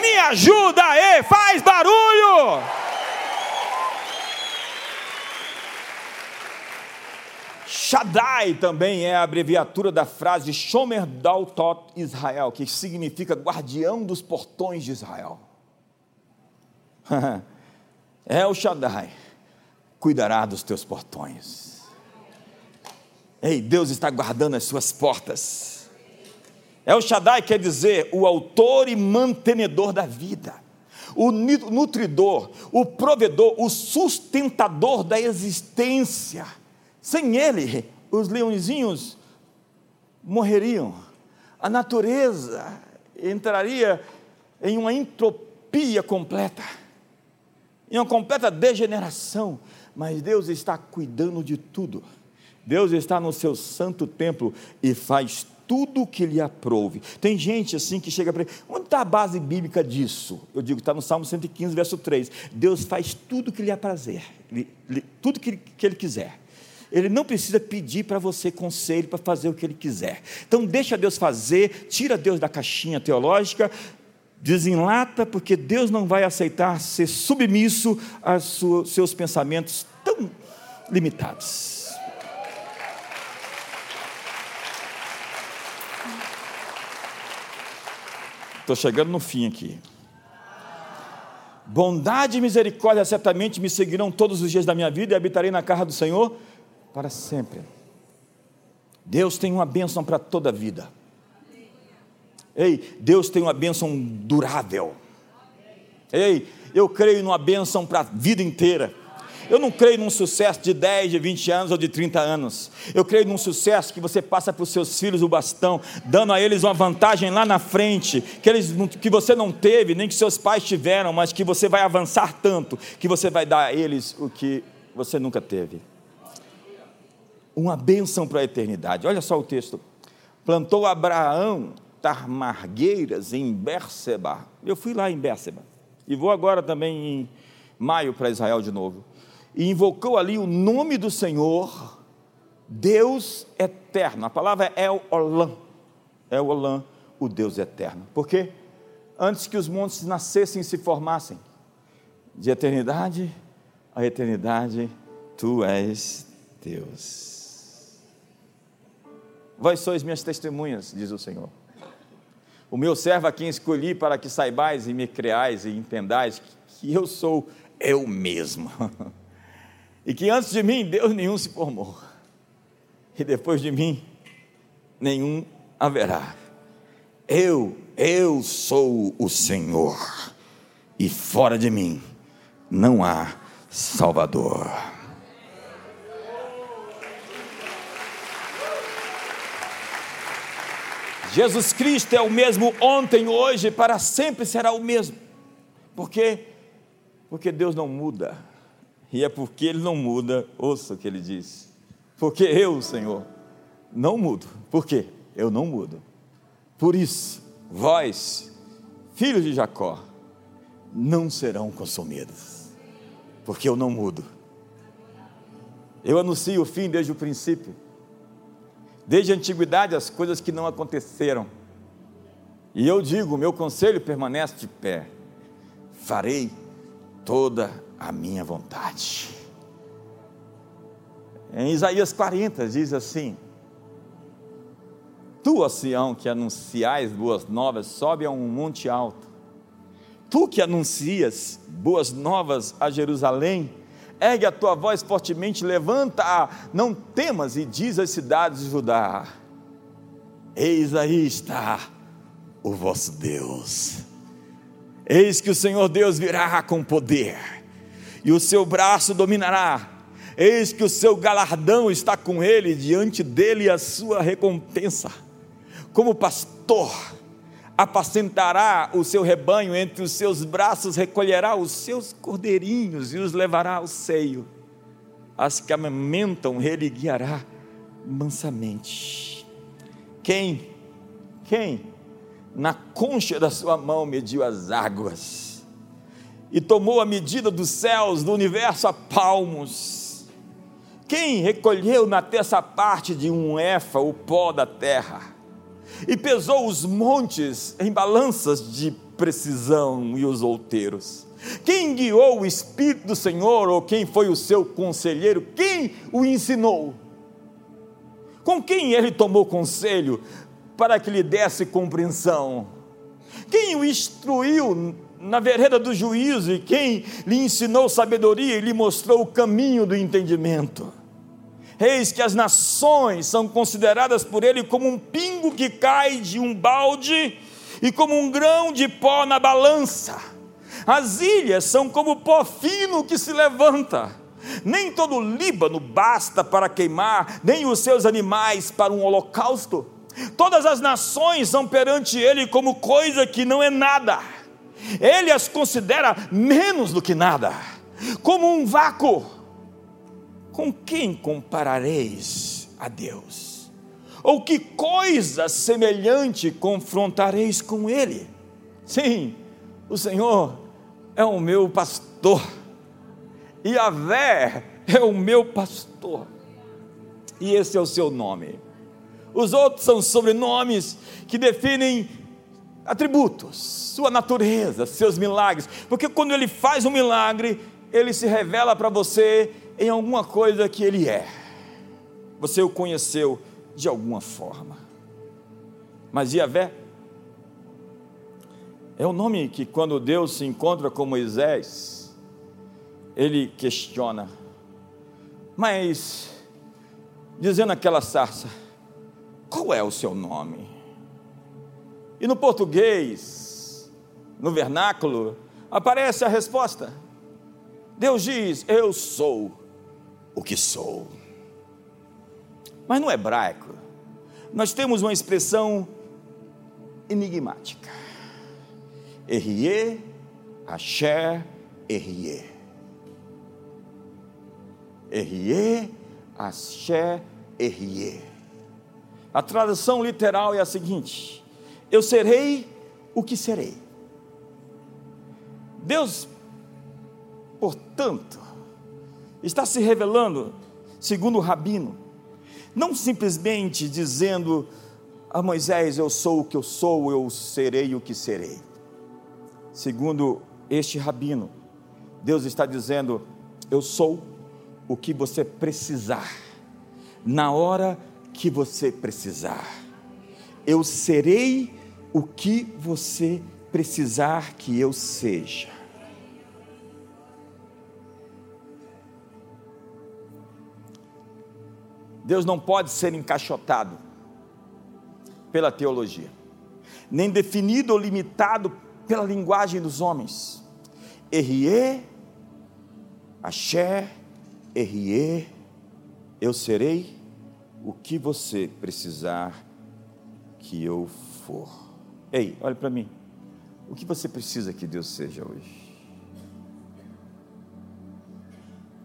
me ajuda aí, faz barulho. Shaddai também é a abreviatura da frase Shomer Daltot Israel, que significa guardião dos portões de Israel. é o Shaddai, cuidará dos teus portões. Ei, Deus está guardando as suas portas. El Shaddai quer dizer o autor e mantenedor da vida, o nutridor, o provedor, o sustentador da existência. Sem ele, os leõezinhos morreriam, a natureza entraria em uma entropia completa, em uma completa degeneração, mas Deus está cuidando de tudo. Deus está no seu santo templo e faz tudo que lhe aprouve. Tem gente assim que chega para ele, onde está a base bíblica disso? Eu digo, está no Salmo 115, verso 3. Deus faz tudo que lhe aprazer, tudo que, que ele quiser. Ele não precisa pedir para você conselho para fazer o que ele quiser. Então deixa Deus fazer, tira Deus da caixinha teológica, desenlata, porque Deus não vai aceitar ser submisso aos seus pensamentos tão limitados. Estou chegando no fim aqui. Bondade e misericórdia certamente me seguirão todos os dias da minha vida e habitarei na casa do Senhor para sempre. Deus tem uma bênção para toda a vida. Ei, Deus tem uma bênção durável. Ei, eu creio numa bênção para a vida inteira. Eu não creio num sucesso de 10, de 20 anos ou de 30 anos. Eu creio num sucesso que você passa para os seus filhos o bastão, dando a eles uma vantagem lá na frente, que, eles, que você não teve, nem que seus pais tiveram, mas que você vai avançar tanto, que você vai dar a eles o que você nunca teve. Uma bênção para a eternidade. Olha só o texto. Plantou Abraão tarmargueiras em Bérseba. Eu fui lá em Bérseba. E vou agora também em maio para Israel de novo e invocou ali o nome do Senhor, Deus eterno. A palavra é El Olam, El Olam, o Deus eterno. Por quê? Antes que os montes nascessem e se formassem, de eternidade a eternidade, tu és Deus. Vós sois minhas testemunhas, diz o Senhor. O meu servo a quem escolhi para que saibais e me creais e entendais que eu sou eu mesmo. E que antes de mim Deus nenhum se formou. E depois de mim nenhum haverá. Eu, eu sou o Senhor. E fora de mim não há Salvador. Jesus Cristo é o mesmo ontem, hoje, para sempre será o mesmo. Por quê? Porque Deus não muda. E é porque ele não muda, ouça o que ele diz. Porque eu, Senhor, não mudo. Por quê? Eu não mudo. Por isso, vós, filhos de Jacó, não serão consumidos. Porque eu não mudo. Eu anuncio o fim desde o princípio. Desde a antiguidade, as coisas que não aconteceram. E eu digo: meu conselho permanece de pé. Farei toda a minha vontade. Em Isaías 40 diz assim: Tu, ó Sião, que anunciais boas novas, sobe a um monte alto. Tu que anuncias boas novas a Jerusalém, ergue a tua voz fortemente, levanta-a, não temas, e diz às cidades de Judá: Eis aí está o vosso Deus. Eis que o Senhor Deus virá com poder, e o seu braço dominará. Eis que o seu galardão está com ele, diante dele a sua recompensa. Como pastor, apacentará o seu rebanho, entre os seus braços recolherá os seus cordeirinhos e os levará ao seio. As que amamentam, ele guiará mansamente. Quem, quem na concha da sua mão mediu as águas e tomou a medida dos céus, do universo a palmos. Quem recolheu na terça parte de um efa o pó da terra e pesou os montes em balanças de precisão e os outeiros? Quem guiou o Espírito do Senhor ou quem foi o seu conselheiro? Quem o ensinou? Com quem ele tomou conselho para que lhe desse compreensão? Quem o instruiu na vereda do juízo e quem lhe ensinou sabedoria e lhe mostrou o caminho do entendimento? Eis que as nações são consideradas por ele como um pingo que cai de um balde e como um grão de pó na balança. As ilhas são como pó fino que se levanta. Nem todo o Líbano basta para queimar, nem os seus animais para um holocausto. Todas as nações são perante ele como coisa que não é nada. Ele as considera menos do que nada, como um vácuo. Com quem comparareis a Deus? Ou que coisa semelhante confrontareis com ele? Sim, o Senhor é o meu pastor e a Vé é o meu pastor, e esse é o seu nome. Os outros são sobrenomes que definem atributos, sua natureza, seus milagres, porque quando ele faz um milagre, ele se revela para você em alguma coisa que ele é. Você o conheceu de alguma forma. Mas Yahvé é o nome que quando Deus se encontra com Moisés, ele questiona, mas, dizendo aquela sarça, qual é o seu nome? E no português, no vernáculo, aparece a resposta. Deus diz: Eu sou o que sou. Mas no hebraico, nós temos uma expressão enigmática. Errie, Asher, Errie. Errie, Axé, Errie. A tradução literal é a seguinte: Eu serei o que serei. Deus, portanto, está se revelando, segundo o rabino, não simplesmente dizendo a Moisés: Eu sou o que eu sou, eu serei o que serei. Segundo este rabino, Deus está dizendo: Eu sou o que você precisar, na hora que você precisar. Eu serei o que você precisar que eu seja. Deus não pode ser encaixotado pela teologia, nem definido ou limitado pela linguagem dos homens. Errie, axé, Errie, eu serei o que você precisar que eu for. Ei, olhe para mim. O que você precisa que Deus seja hoje?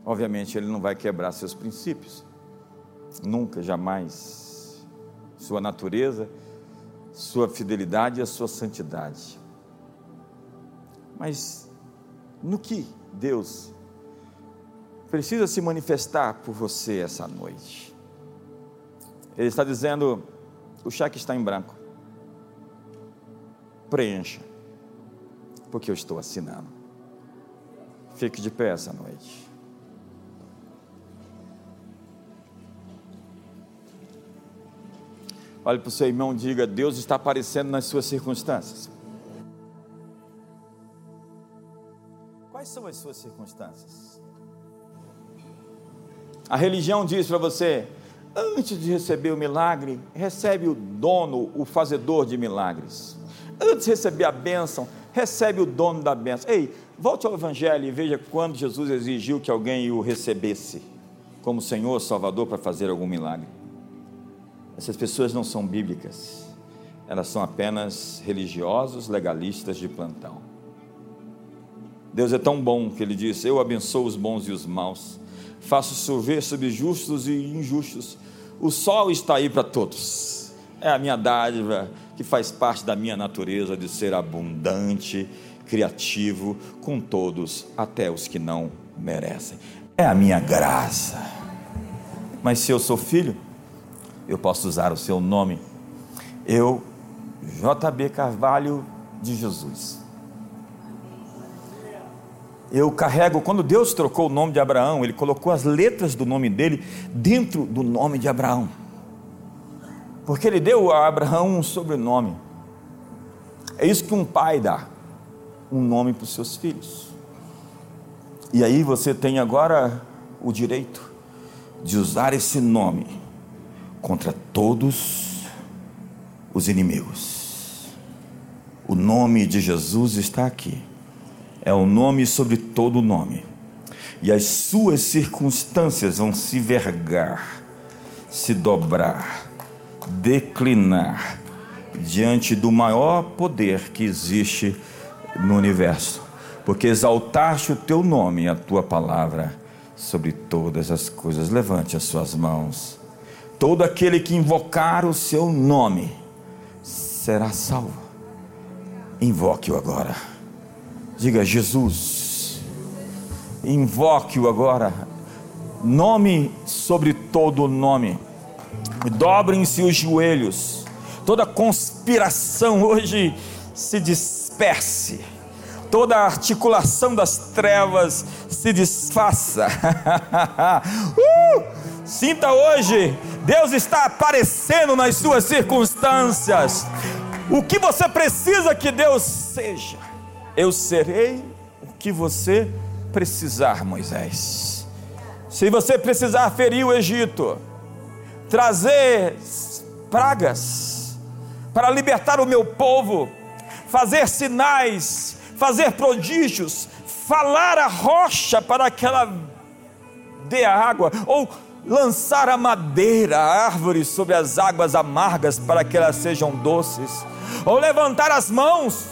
Obviamente, Ele não vai quebrar seus princípios. Nunca, jamais. Sua natureza, sua fidelidade e a sua santidade. Mas no que Deus precisa se manifestar por você essa noite. Ele está dizendo: o cheque está em branco. Preencha, porque eu estou assinando. Fique de pé essa noite. Olhe para o seu irmão e diga: Deus está aparecendo nas suas circunstâncias. Quais são as suas circunstâncias? A religião diz para você: antes de receber o milagre, recebe o dono, o fazedor de milagres. Antes de receber a bênção, recebe o dono da bênção. Ei, volte ao Evangelho e veja quando Jesus exigiu que alguém o recebesse como Senhor Salvador para fazer algum milagre. Essas pessoas não são bíblicas, elas são apenas religiosos, legalistas de plantão. Deus é tão bom que Ele diz: Eu abençoo os bons e os maus, faço chover sobre justos e injustos. O sol está aí para todos. É a minha dádiva que faz parte da minha natureza de ser abundante, criativo com todos, até os que não merecem. É a minha graça. Mas se eu sou filho, eu posso usar o seu nome. Eu, JB Carvalho de Jesus. Eu carrego, quando Deus trocou o nome de Abraão, Ele colocou as letras do nome dele dentro do nome de Abraão. Porque Ele deu a Abraão um sobrenome. É isso que um pai dá, um nome para os seus filhos. E aí você tem agora o direito de usar esse nome contra todos os inimigos. O nome de Jesus está aqui. É o nome sobre todo nome. E as suas circunstâncias vão se vergar, se dobrar, declinar diante do maior poder que existe no universo. Porque exaltaste o teu nome e a tua palavra sobre todas as coisas. Levante as suas mãos Todo aquele que invocar o seu nome será salvo. Invoque-o agora. Diga Jesus. Invoque-o agora. Nome sobre todo nome. Dobrem-se os joelhos. Toda conspiração hoje se disperse. Toda articulação das trevas se desfaça. uh! Sinta hoje, Deus está aparecendo nas suas circunstâncias. O que você precisa que Deus seja, eu serei o que você precisar, Moisés. Se você precisar ferir o Egito, trazer pragas para libertar o meu povo, fazer sinais, fazer prodígios, falar a rocha para que ela dê água, ou lançar a madeira, a árvore sobre as águas amargas para que elas sejam doces, ou levantar as mãos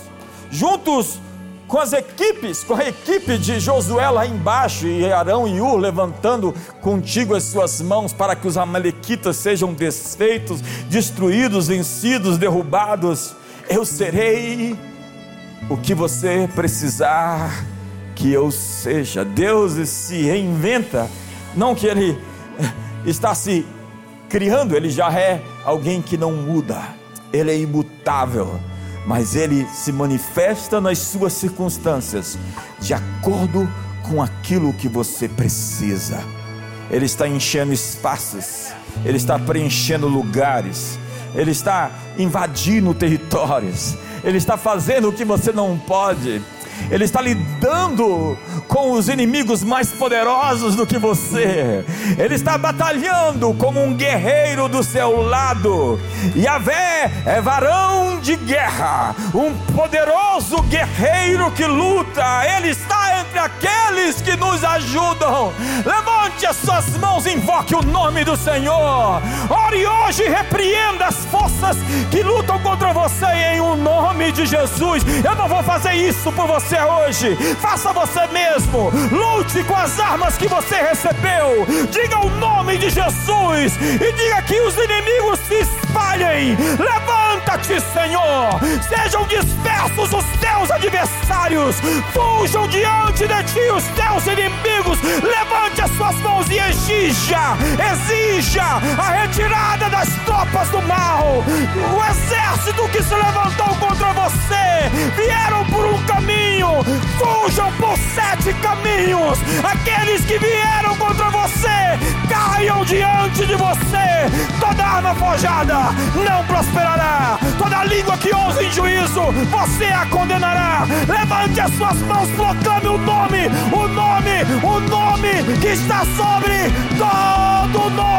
juntos com as equipes, com a equipe de Josué lá embaixo e Arão e Ur levantando contigo as suas mãos para que os amalequitas sejam desfeitos, destruídos, vencidos, derrubados. Eu serei o que você precisar que eu seja. Deus se reinventa, não que ele está se criando, ele já é alguém que não muda, ele é imutável, mas ele se manifesta nas suas circunstâncias de acordo com aquilo que você precisa. Ele está enchendo espaços, ele está preenchendo lugares, ele está invadindo territórios, ele está fazendo o que você não pode ele está lidando com os inimigos mais poderosos do que você. Ele está batalhando como um guerreiro do seu lado. Yahvé é varão de guerra, um poderoso guerreiro que luta. Ele está entre aqueles que nos ajudam. Levante as suas mãos invoque o nome do Senhor. Ore hoje e repreenda as forças que lutam contra você em o nome de Jesus. Eu não vou fazer isso por você hoje. Faça você mesmo. Lute com as armas que você recebeu. Diga o nome de Jesus e diga que os inimigos se espalhem. Levanta-te, Senhor. Sejam dispersos os teus adversários. Fujam diante de ti os teus inimigos. Levante as suas mãos e exija, exija a retirada das tropas do mal. O exército que se levantou contra você vieram por um caminho fujam por sete caminhos. Aqueles que vieram contra você, caiam diante de você. Toda arma forjada não prosperará. Toda língua que ousa em juízo, você a condenará. Levante as suas mãos, proclame o nome, nome, o nome, o nome que está sobre todo nome.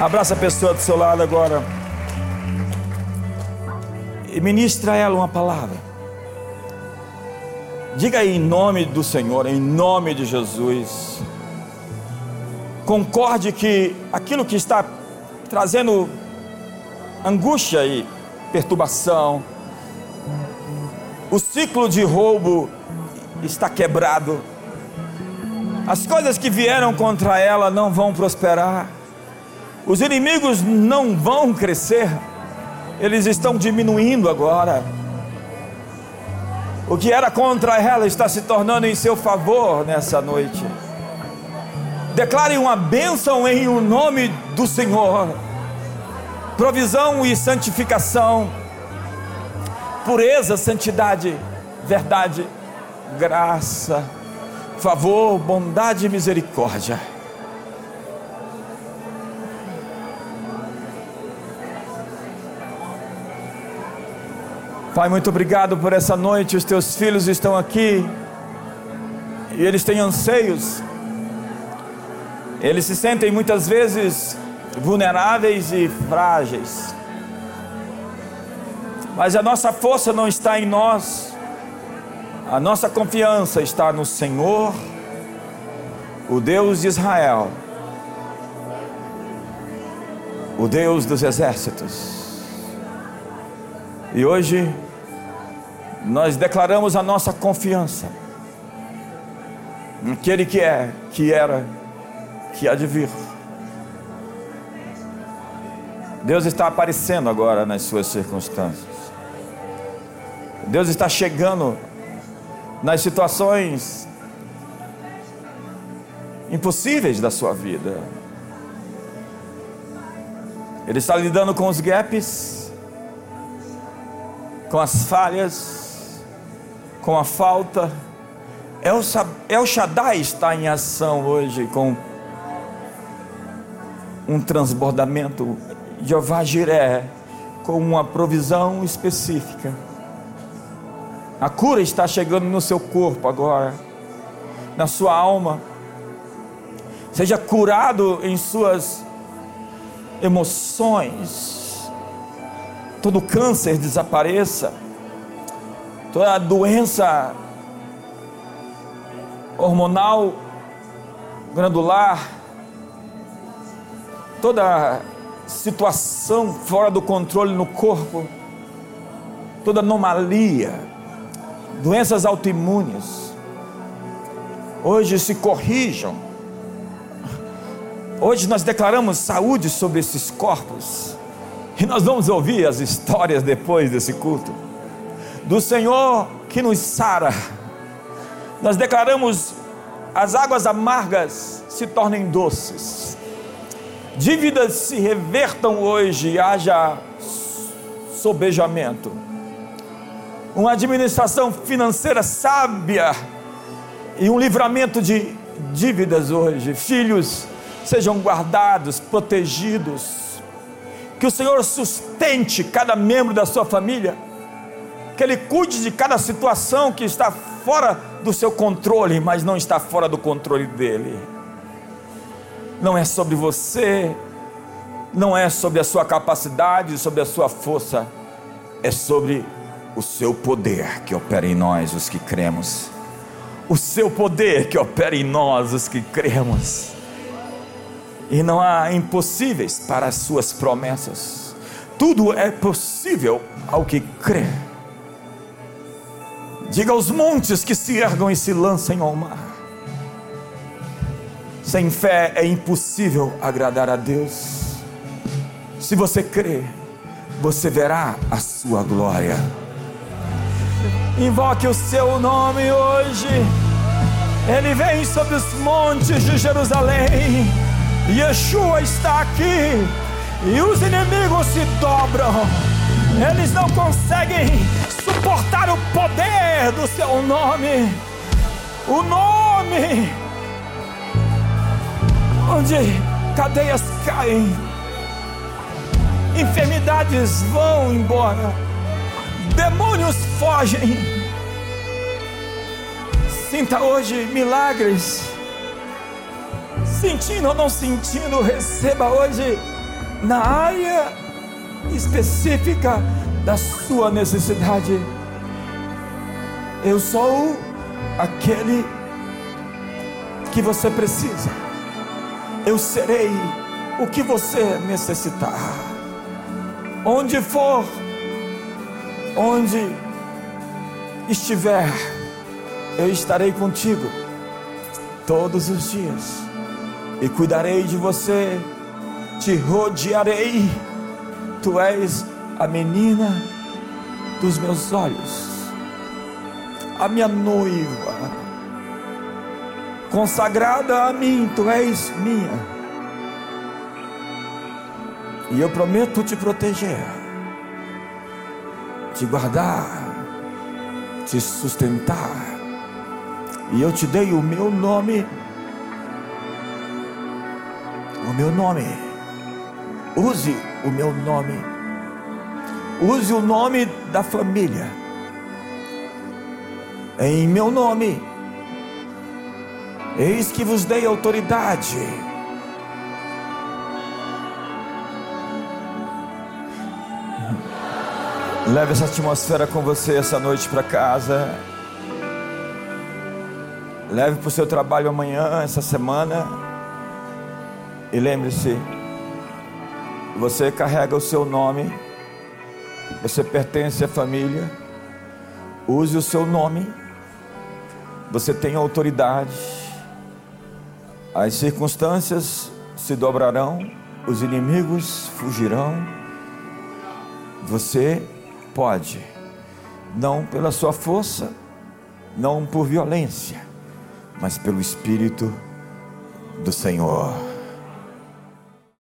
Abraça a pessoa do seu lado agora. E ministra a ela uma palavra. Diga aí em nome do Senhor, em nome de Jesus. Concorde que aquilo que está trazendo angústia e perturbação, o ciclo de roubo está quebrado, as coisas que vieram contra ela não vão prosperar, os inimigos não vão crescer, eles estão diminuindo agora. O que era contra ela está se tornando em seu favor nessa noite. Declare uma bênção em o nome do Senhor. Provisão e santificação. Pureza, santidade, verdade, graça, favor, bondade e misericórdia. Pai, muito obrigado por essa noite. Os teus filhos estão aqui e eles têm anseios. Eles se sentem muitas vezes vulneráveis e frágeis. Mas a nossa força não está em nós, a nossa confiança está no Senhor, o Deus de Israel, o Deus dos exércitos. E hoje nós declaramos a nossa confiança naquele que é, que era, que há de vir. Deus está aparecendo agora nas suas circunstâncias. Deus está chegando nas situações impossíveis da sua vida. Ele está lidando com os gaps com as falhas, com a falta. El, El Shaddai está em ação hoje com um transbordamento. Jeová Jiré com uma provisão específica. A cura está chegando no seu corpo agora, na sua alma. Seja curado em suas emoções todo câncer desapareça, toda doença hormonal, glandular, toda situação fora do controle no corpo, toda anomalia, doenças autoimunes, hoje se corrijam. Hoje nós declaramos saúde sobre esses corpos. E nós vamos ouvir as histórias depois desse culto. Do Senhor que nos sara. Nós declaramos as águas amargas se tornem doces. Dívidas se revertam hoje haja sobejamento. Uma administração financeira sábia e um livramento de dívidas hoje. Filhos sejam guardados, protegidos que o Senhor sustente cada membro da sua família, que Ele cuide de cada situação que está fora do seu controle, mas não está fora do controle dEle. Não é sobre você, não é sobre a sua capacidade, sobre a sua força, é sobre o seu poder que opera em nós, os que cremos. O seu poder que opera em nós, os que cremos e não há impossíveis para as suas promessas. Tudo é possível ao que crê. Diga aos montes que se ergam e se lancem ao mar. Sem fé é impossível agradar a Deus. Se você crê, você verá a sua glória. Invoque o seu nome hoje. Ele vem sobre os montes de Jerusalém Yeshua está aqui e os inimigos se dobram. Eles não conseguem suportar o poder do seu nome. O nome onde cadeias caem, enfermidades vão embora, demônios fogem. Sinta hoje milagres sentindo ou não sentindo, receba hoje na área específica da sua necessidade. Eu sou aquele que você precisa. Eu serei o que você necessitar. Onde for, onde estiver, eu estarei contigo todos os dias e cuidarei de você, te rodearei. Tu és a menina dos meus olhos, a minha noiva, consagrada a mim, tu és minha. E eu prometo te proteger, te guardar, te sustentar. E eu te dei o meu nome. O meu nome. Use o meu nome. Use o nome da família. Em meu nome. Eis que vos dei autoridade Leve essa atmosfera com você essa noite para casa. Leve para o seu trabalho amanhã, essa semana. E lembre-se: você carrega o seu nome, você pertence à família. Use o seu nome, você tem autoridade. As circunstâncias se dobrarão, os inimigos fugirão. Você Pode, não pela sua força, não por violência, mas pelo Espírito do Senhor.